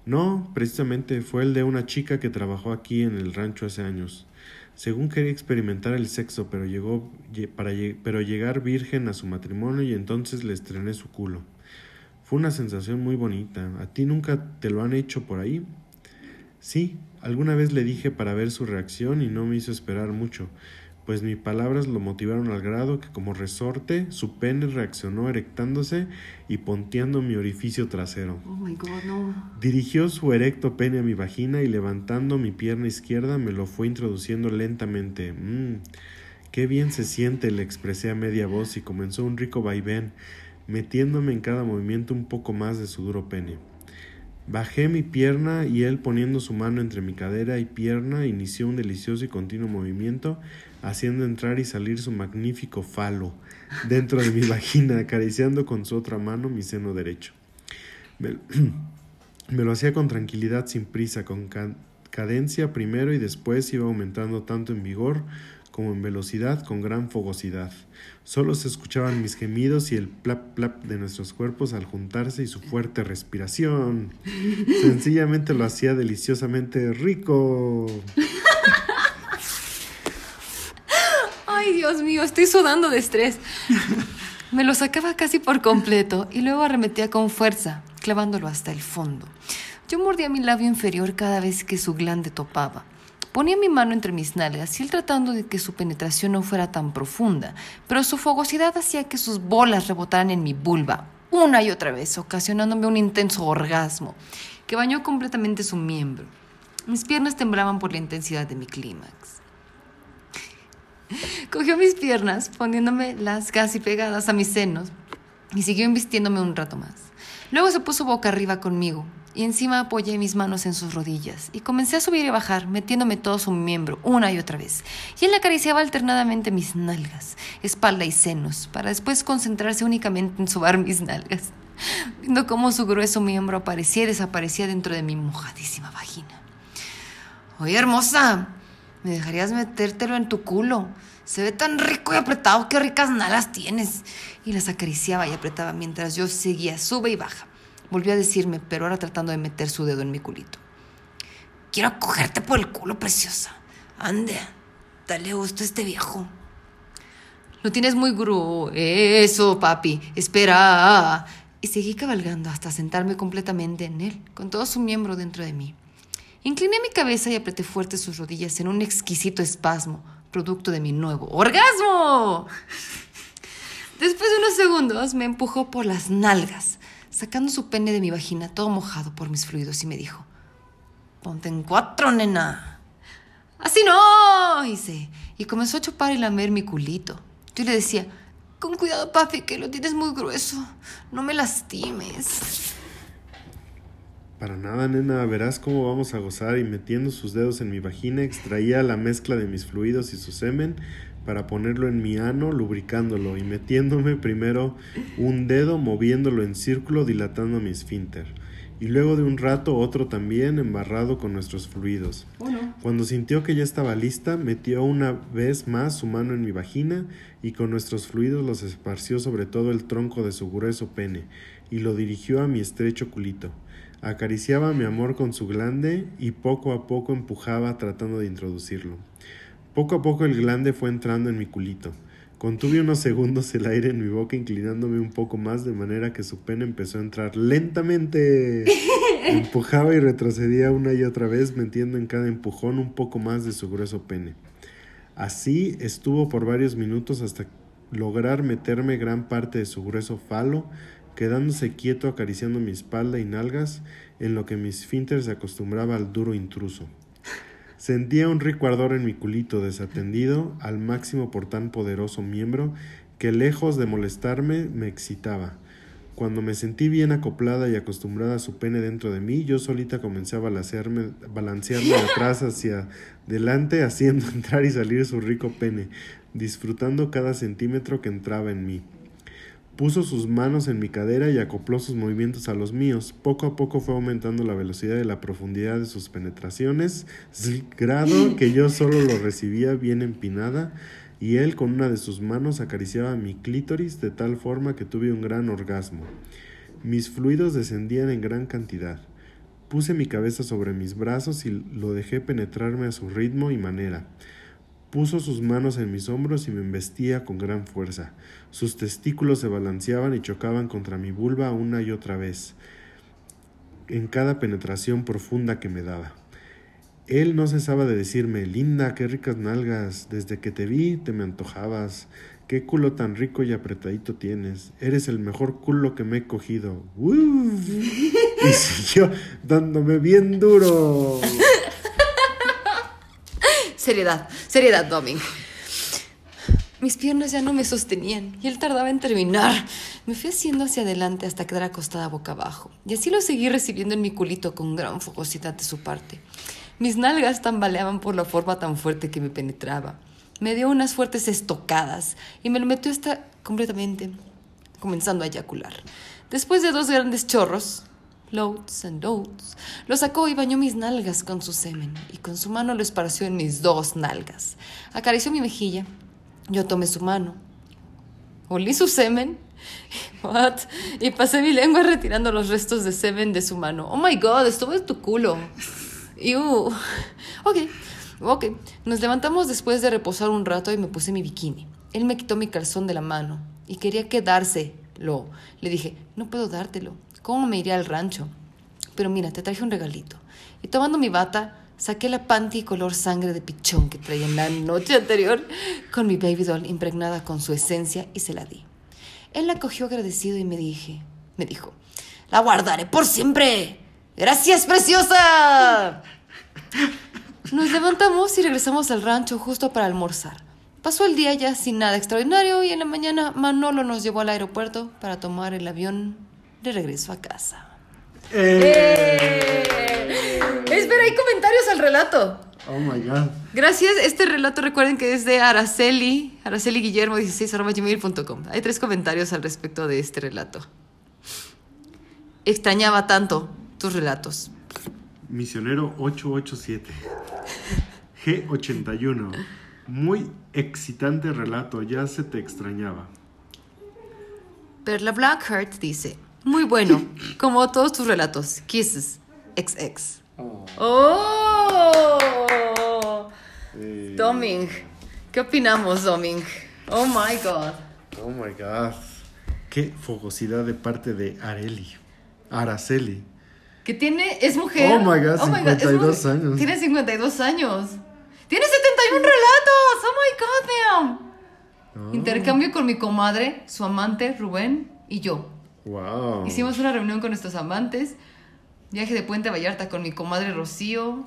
No, precisamente fue el de una chica que trabajó aquí en el rancho hace años. Según quería experimentar el sexo, pero llegó para pero llegar virgen a su matrimonio y entonces le estrené su culo. Fue una sensación muy bonita. ¿A ti nunca te lo han hecho por ahí? Sí, alguna vez le dije para ver su reacción y no me hizo esperar mucho pues mis palabras lo motivaron al grado que como resorte su pene reaccionó erectándose y ponteando mi orificio trasero. Oh my God, no. Dirigió su erecto pene a mi vagina y levantando mi pierna izquierda me lo fue introduciendo lentamente. Mmm, qué bien se siente, le expresé a media voz y comenzó un rico vaivén, metiéndome en cada movimiento un poco más de su duro pene. Bajé mi pierna y él poniendo su mano entre mi cadera y pierna inició un delicioso y continuo movimiento haciendo entrar y salir su magnífico falo dentro de mi vagina, acariciando con su otra mano mi seno derecho. Me, lo hacía con tranquilidad, sin prisa, con cadencia primero y después iba aumentando tanto en vigor como en velocidad, con gran fogosidad. Solo se escuchaban mis gemidos y el plap plap de nuestros cuerpos al juntarse y su fuerte respiración. Sencillamente lo hacía deliciosamente rico. Ay, Dios mío, estoy sudando de estrés. Me lo sacaba casi por completo y luego arremetía con fuerza, clavándolo hasta el fondo. Yo mordía mi labio inferior cada vez que su glande topaba. Ponía mi mano entre mis nalgas y él tratando de que su penetración no fuera tan profunda, pero su fogosidad hacía que sus bolas rebotaran en mi vulva una y otra vez, ocasionándome un intenso orgasmo que bañó completamente su miembro. Mis piernas temblaban por la intensidad de mi clímax. Cogió mis piernas, poniéndome las casi pegadas a mis senos, y siguió invistiéndome un rato más. Luego se puso boca arriba conmigo, y encima apoyé mis manos en sus rodillas, y comencé a subir y bajar, metiéndome todo su miembro una y otra vez. Y él acariciaba alternadamente mis nalgas, espalda y senos, para después concentrarse únicamente en sobar mis nalgas, viendo cómo su grueso miembro aparecía y desaparecía dentro de mi mojadísima vagina. Oye, hermosa, ¿Me dejarías metértelo en tu culo? Se ve tan rico y apretado, qué ricas nalas tienes. Y las acariciaba y apretaba mientras yo seguía, sube y baja. Volvió a decirme, pero ahora tratando de meter su dedo en mi culito. Quiero cogerte por el culo, preciosa. Ande, dale gusto a este viejo. Lo tienes muy gru. Eso, papi. Espera. Y seguí cabalgando hasta sentarme completamente en él, con todo su miembro dentro de mí. Incliné mi cabeza y apreté fuerte sus rodillas en un exquisito espasmo, producto de mi nuevo orgasmo. Después de unos segundos me empujó por las nalgas, sacando su pene de mi vagina todo mojado por mis fluidos y me dijo, ponte en cuatro, nena. Así no, hice, y comenzó a chupar y lamer mi culito. Yo le decía, con cuidado, papi, que lo tienes muy grueso, no me lastimes. Para nada, nena, verás cómo vamos a gozar y metiendo sus dedos en mi vagina extraía la mezcla de mis fluidos y su semen para ponerlo en mi ano, lubricándolo y metiéndome primero un dedo, moviéndolo en círculo, dilatando mi esfínter. Y luego de un rato otro también embarrado con nuestros fluidos. Cuando sintió que ya estaba lista, metió una vez más su mano en mi vagina y con nuestros fluidos los esparció sobre todo el tronco de su grueso pene y lo dirigió a mi estrecho culito. Acariciaba mi amor con su glande y poco a poco empujaba tratando de introducirlo. Poco a poco el glande fue entrando en mi culito. Contuve unos segundos el aire en mi boca inclinándome un poco más de manera que su pene empezó a entrar lentamente. Empujaba y retrocedía una y otra vez metiendo en cada empujón un poco más de su grueso pene. Así estuvo por varios minutos hasta lograr meterme gran parte de su grueso falo quedándose quieto acariciando mi espalda y nalgas, en lo que mi esfínter se acostumbraba al duro intruso. Sentía un rico ardor en mi culito desatendido al máximo por tan poderoso miembro que lejos de molestarme me excitaba. Cuando me sentí bien acoplada y acostumbrada a su pene dentro de mí, yo solita comencé a balancearme, balancearme de atrás hacia delante, haciendo entrar y salir su rico pene, disfrutando cada centímetro que entraba en mí. Puso sus manos en mi cadera y acopló sus movimientos a los míos. Poco a poco fue aumentando la velocidad y la profundidad de sus penetraciones, grado que yo solo lo recibía bien empinada, y él con una de sus manos acariciaba mi clítoris de tal forma que tuve un gran orgasmo. Mis fluidos descendían en gran cantidad. Puse mi cabeza sobre mis brazos y lo dejé penetrarme a su ritmo y manera. Puso sus manos en mis hombros y me embestía con gran fuerza. Sus testículos se balanceaban y chocaban contra mi vulva una y otra vez, en cada penetración profunda que me daba. Él no cesaba de decirme, linda, qué ricas nalgas, desde que te vi te me antojabas, qué culo tan rico y apretadito tienes, eres el mejor culo que me he cogido. y siguió dándome bien duro. Seriedad, seriedad, Doming. Mis piernas ya no me sostenían y él tardaba en terminar. Me fui haciendo hacia adelante hasta quedar acostada boca abajo. Y así lo seguí recibiendo en mi culito con gran fogosidad de su parte. Mis nalgas tambaleaban por la forma tan fuerte que me penetraba. Me dio unas fuertes estocadas y me lo metió hasta completamente, comenzando a eyacular. Después de dos grandes chorros, loads and loads. Lo sacó y bañó mis nalgas con su semen y con su mano lo esparció en mis dos nalgas. Acarició mi mejilla. Yo tomé su mano. Olí su semen. What? Y pasé mi lengua retirando los restos de semen de su mano. Oh my god, estuvo en tu culo. Ew. Ok, ok. Nos levantamos después de reposar un rato y me puse mi bikini. Él me quitó mi calzón de la mano y quería quedárselo. Le dije, no puedo dártelo ¿Cómo me iría al rancho? Pero mira, te traje un regalito. Y tomando mi bata, saqué la panty color sangre de pichón que traía en la noche anterior con mi baby doll impregnada con su esencia y se la di. Él la cogió agradecido y me dije, me dijo, la guardaré por siempre. Gracias, preciosa. Nos levantamos y regresamos al rancho justo para almorzar. Pasó el día ya sin nada extraordinario y en la mañana Manolo nos llevó al aeropuerto para tomar el avión de regreso a casa. ¡Eh! Espera, hay comentarios al relato. Oh my God. Gracias. Este relato recuerden que es de Araceli, Araceli Guillermo 16 gmail.com. Hay tres comentarios al respecto de este relato. Extrañaba tanto tus relatos. Misionero 887. G81. Muy excitante relato, ya se te extrañaba. Perla Blackheart dice, muy bueno, como todos tus relatos. Kisses, XX. Oh. oh. Doming. ¿Qué opinamos, Doming? Oh my God. Oh my God. Qué fogosidad de parte de Areli. Araceli. Que tiene. Es mujer. Oh my God, 52 años. Tiene 52 años. Tiene 71 relatos. Oh my God, damn. Oh. Intercambio con mi comadre, su amante, Rubén, y yo. Hicimos una reunión con nuestros amantes. Viaje de Puente Vallarta con mi comadre Rocío.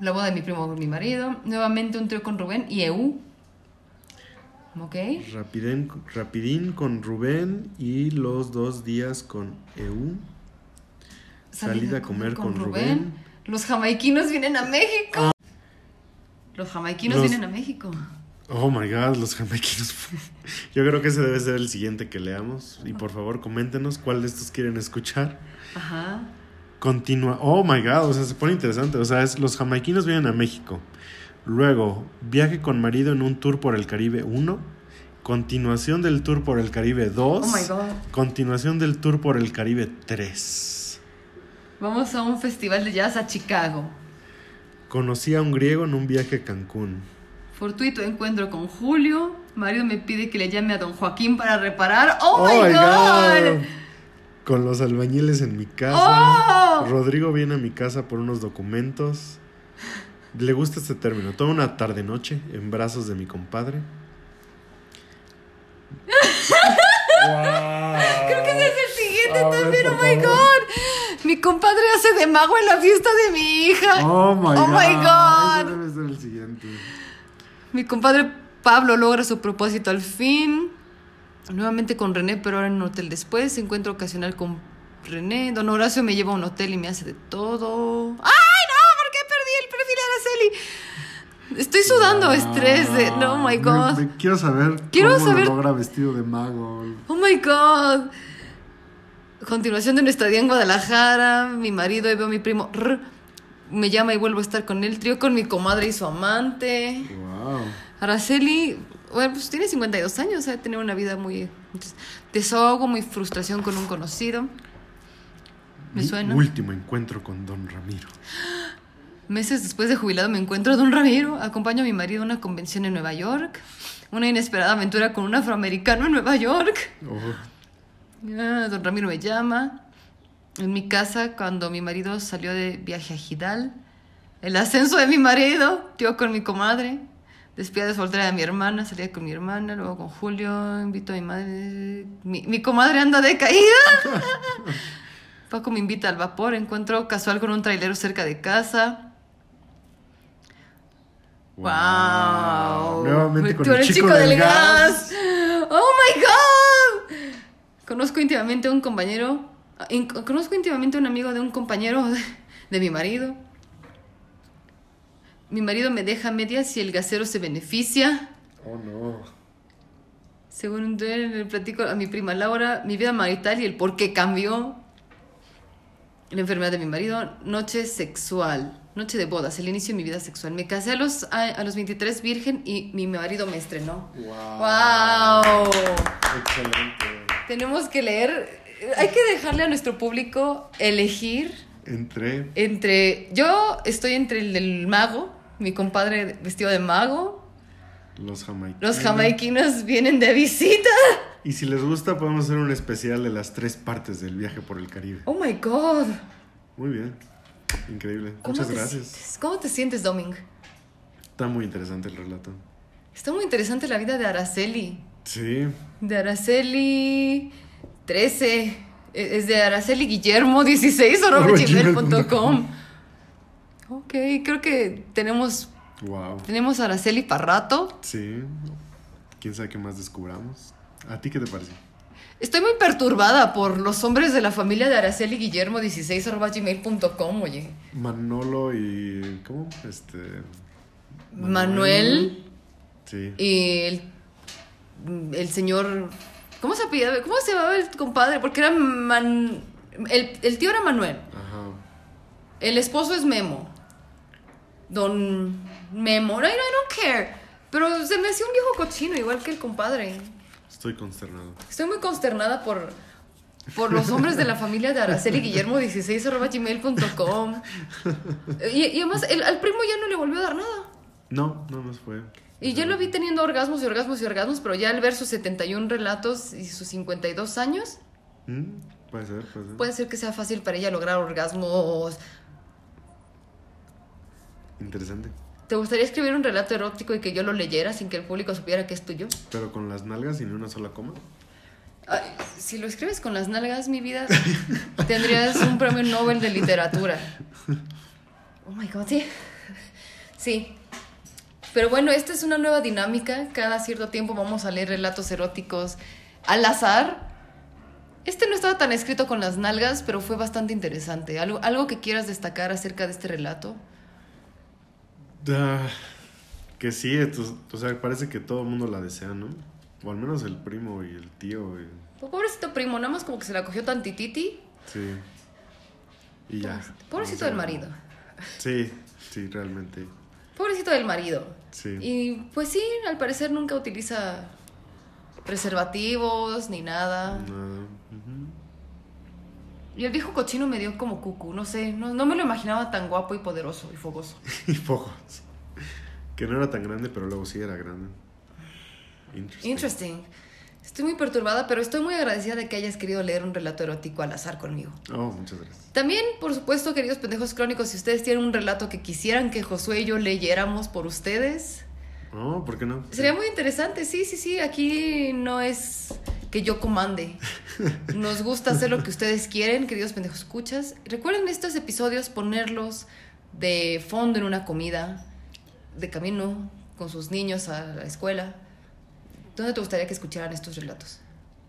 La boda de mi primo con mi marido. Nuevamente un trío con Rubén y EU. ¿Ok? Rapidín, rapidín con Rubén y los dos días con EU. Salida a comer con Rubén. Los jamaiquinos vienen a México. Los jamaiquinos Los- vienen a México. Oh my god, los jamaiquinos. Yo creo que ese debe ser el siguiente que leamos. Y por favor, coméntenos cuál de estos quieren escuchar. Ajá. Continúa. Oh my god, o sea, se pone interesante. O sea, es los jamaiquinos vienen a México. Luego, viaje con marido en un tour por el Caribe 1. Continuación del tour por el Caribe 2. Oh my god. Continuación del tour por el Caribe 3. Vamos a un festival de jazz a Chicago. Conocí a un griego en un viaje a Cancún. Fortuito encuentro con Julio. Mario me pide que le llame a don Joaquín para reparar. ¡Oh, my god! Con los albañiles en mi casa. ¡Oh! Rodrigo viene a mi casa por unos documentos. Le gusta este término. Toda una tarde-noche en brazos de mi compadre. Creo que ese es el siguiente A también. ¡Oh, my favor. god! Mi compadre hace de mago en la fiesta de mi hija. Oh my Oh god. my God. Ese debe ser el siguiente. Mi compadre Pablo logra su propósito al fin. Nuevamente con René, pero ahora en un hotel después. Encuentro ocasional con René. Don Horacio me lleva a un hotel y me hace de todo. ¡Ay, no! ¿Por qué perdí el perfil de Araceli? Estoy sudando estrés de. No, oh my god. me- quiero saber Quiero cómo saber- lo logra vestido de mago. Oh my god. Continuación de nuestra día en Guadalajara. Mi marido y veo a mi primo. Rr, me llama y vuelvo a estar con él. Trío con mi comadre y su amante. Wow. Araceli, bueno, pues tiene 52 años, ha tenido una vida muy... desahogo, muy frustración con un conocido. Me Mi suena. último encuentro con Don Ramiro. Meses después de jubilado me encuentro a Don Ramiro. Acompaño a mi marido a una convención en Nueva York. Una inesperada aventura con un afroamericano en Nueva York. Oh, Ah, don Ramiro me llama. En mi casa, cuando mi marido salió de viaje a Gidal. El ascenso de mi marido, tío con mi comadre. Despida de soltera de mi hermana, salía con mi hermana, luego con Julio, invito a mi madre. Mi, mi comadre anda de caída. Paco me invita al vapor, encuentro casual con un trailero cerca de casa. Wow. Nuevamente con el eres chico, del, gas. Oh my god. Conozco íntimamente a un compañero. Conozco íntimamente a un amigo de un compañero de, de mi marido. Mi marido me deja medias y el gasero se beneficia. Oh no. Según él, le platico a mi prima Laura mi vida marital y el por qué cambió. La enfermedad de mi marido, noche sexual, noche de bodas, el inicio de mi vida sexual. Me casé a los, a, a los 23 virgen y mi marido me estrenó. Wow. ¡Wow! Excelente. Tenemos que leer, hay que dejarle a nuestro público elegir Entré. entre, yo estoy entre el del mago, mi compadre vestido de mago, Los jamaiquinos. los jamaiquinos vienen de visita. Y si les gusta, podemos hacer un especial de las tres partes del viaje por el Caribe. Oh my god. Muy bien. Increíble. ¿Cómo Muchas gracias. sientes? ¿Cómo te sientes, Doming? Está muy interesante el relato. Está muy interesante la vida de Araceli. Sí. De Araceli 13. Eh, Es de Araceli Guillermo 16 Arroba gmail.com. Ok, creo que tenemos, Wow. tenemos a Araceli para rato. Sí. Quién sabe qué más descubramos. ¿A ti qué te parece? Estoy muy perturbada por los hombres de la familia de Araceli Guillermo 16 gmail.com, oye. Manolo y. ¿Cómo? Este. Manuel Sí. y el, el señor. ¿Cómo se apellidaba? ¿Cómo se llamaba el compadre? Porque era Man- el, el tío era Manuel. Ajá. El esposo es Memo. Don Memo. I don't care. Pero se me hacía un viejo cochino, igual que el compadre. Estoy consternado. Estoy muy consternada por, por los hombres de la familia de Araceli Guillermo 16 gmail.com. Y, y además, el- al primo ya no le volvió a dar nada. No, no nos fue. Y yo lo vi teniendo orgasmos y orgasmos y orgasmos, pero ya al ver sus 71 relatos y sus 52 años, Mm, Puede ser, puede ser. puede ser que sea fácil para ella lograr orgasmos. Interesante. ¿Te gustaría escribir un relato erótico y que yo lo leyera sin que el público supiera que es tuyo? Pero con las nalgas y ni una sola coma. Ay, si lo escribes con las nalgas, mi vida, tendrías un premio Nobel de literatura. Oh my god, sí. Sí. Pero bueno, esta es una nueva dinámica. Cada cierto tiempo vamos a leer relatos eróticos al azar. Este no estaba tan escrito con las nalgas, pero fue bastante interesante. ¿Algo, algo que quieras destacar acerca de este relato? Ah, que sí, esto- o sea, parece que todo el mundo la desea, ¿no? O al menos el primo y el tío. y- Pues, pobrecito primo, nada más como que se la cogió tantititi. sí. Y ya. Pobrecito, pobrecito O sea, del marido. Sí, sí, realmente. Pobrecito del marido. Sí. Y pues sí, al parecer nunca utiliza preservativos ni nada. Nada. Y el viejo cochino me dio como cucu, no sé, no, no me lo imaginaba tan guapo y poderoso y fogoso. Y pocos. Que no era tan grande, pero luego sí era grande. Interesting. Interesting. Estoy muy perturbada, pero estoy muy agradecida de que hayas querido leer un relato erótico al azar conmigo. Oh, muchas gracias. También, por supuesto, queridos pendejos crónicos, si ustedes tienen un relato que quisieran que Josué y yo leyéramos por ustedes, Oh, ¿por qué no? sería muy interesante. Sí, sí, sí, aquí no es que yo comande. Nos gusta hacer lo que ustedes quieren, queridos pendejos escuchas. Recuerden estos episodios ponerlos de fondo en una comida, de camino con sus niños a la escuela. ¿Dónde te gustaría que escucharan estos relatos?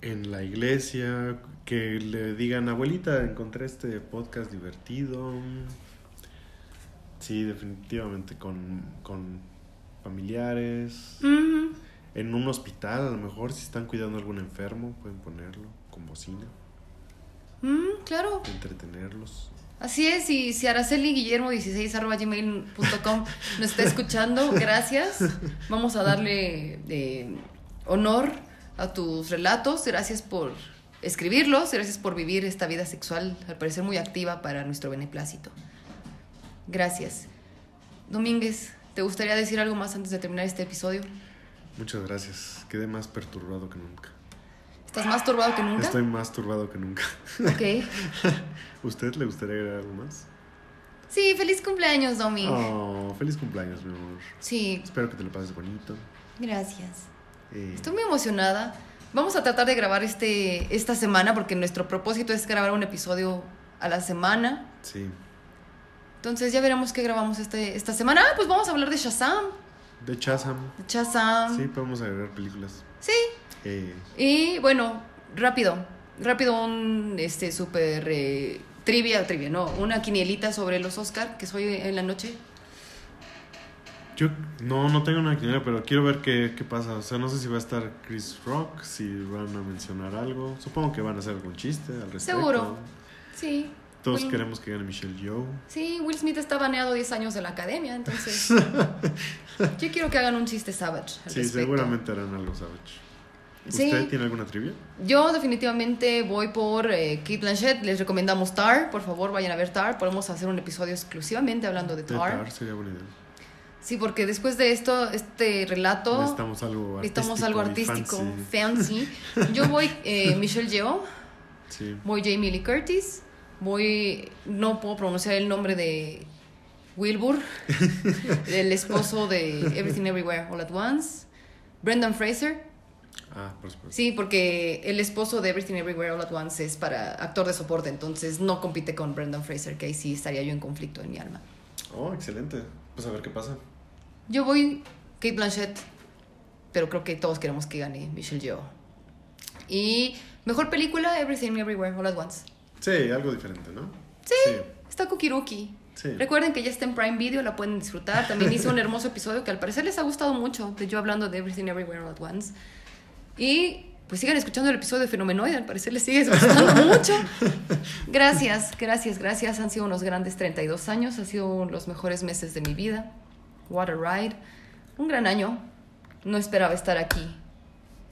En la iglesia, que le digan, abuelita, encontré este podcast divertido. Sí, definitivamente con, con familiares. En un hospital, a lo mejor, si están cuidando a algún enfermo, pueden ponerlo con bocina, Mm, claro. entretenerlos. Así es, y si Araceli Guillermo 16 arroba gmail.com nos está escuchando, gracias. Vamos a darle eh, honor a tus relatos. Gracias por escribirlos, gracias por vivir esta vida sexual, al parecer muy activa para nuestro beneplácito. Gracias. Domínguez, ¿te gustaría decir algo más antes de terminar este episodio? Muchas gracias. Quedé más perturbado que nunca. ¿Estás más turbado que nunca? Estoy más turbado que nunca. Ok. ¿Usted le gustaría agregar algo más? Sí, feliz cumpleaños, Domi. Oh, feliz cumpleaños, mi amor. Sí, Espero que te lo pases bonito. gracias. Eh, Estoy muy emocionada. Vamos a tratar de grabar este, esta semana porque nuestro propósito es grabar un episodio a la semana. Sí. Entonces ya veremos qué grabamos este, esta semana. Ah, pues vamos a hablar de Shazam. De Chazam. De Shazam. Sí, podemos agregar películas. Sí. Eh, Y bueno, rápido. Rápido un este súper eh, trivia, trivia, no, una quinielita sobre los Oscar que soy en la noche. yo no, no tengo una quiniela, pero quiero ver qué, qué pasa. O sea, no sé si va a estar Chris Rock, si van a mencionar algo. Supongo que van a hacer algún chiste al respecto. Seguro. Sí. Todos Will- queremos que gane Michelle Yeoh. Sí, Will Smith está baneado 10 años de la academia, entonces yo quiero que hagan un chiste savage. al Sí, respecto. seguramente harán algo savage. Sí. ¿Usted tiene alguna trivia? Yo definitivamente voy por eh, Kate Blanchett. Les recomendamos Tar. Por favor, vayan a ver Tar. Podemos hacer un episodio exclusivamente hablando de De Tar. Tar sería buena idea. Sí, porque después de esto, este relato, Necesitamos algo necesitamos artístico algo y artístico, fancy. fancy. Yo voy eh, Michelle Yeoh, Sí. voy Jamie Lee Curtis, voy, no puedo pronunciar el nombre de Wilbur, el esposo de Everything Everywhere All at Once, Brendan Fraser. Ah, por supuesto. Sí, porque el esposo de Everything Everywhere All at Once es para actor de soporte, entonces no compite con Brendan Fraser, que ahí sí estaría yo en conflicto en mi alma. Oh, excelente. Pues a ver qué pasa. Yo voy Kate Blanchett, pero creo que todos queremos que gane Michelle Yeoh. Y mejor película, Everything Everywhere All at Once. Sí, algo diferente, ¿no? Sí, Sí. está Kukiruki. Sí. Recuerden que ya está en Prime Video, la pueden disfrutar. También hice un hermoso episodio que al parecer les ha gustado mucho, de yo hablando de Everything Everywhere at Once. Y pues sigan escuchando el episodio de Fenomenoide, al parecer les sigue gustando mucho. Gracias, gracias, gracias. Han sido unos grandes 32 años, han sido los mejores meses de mi vida. What a ride. Un gran año. No esperaba estar aquí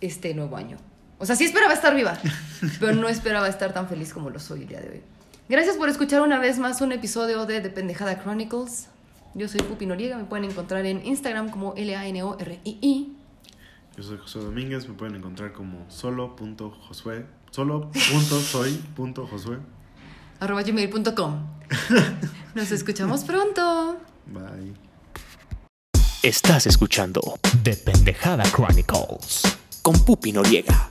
este nuevo año. O sea, sí esperaba estar viva, pero no esperaba estar tan feliz como lo soy el día de hoy. Gracias por escuchar una vez más un episodio de The Pendejada Chronicles. Yo soy Pupi Noriega, me pueden encontrar en Instagram como L-A-N-O-R-I-I. Yo soy José Domínguez, me pueden encontrar como solo.josué, solo.soy.josué. arroba gmail.com. Nos escuchamos pronto. Bye. Estás escuchando The Pendejada Chronicles con Pupi Noriega.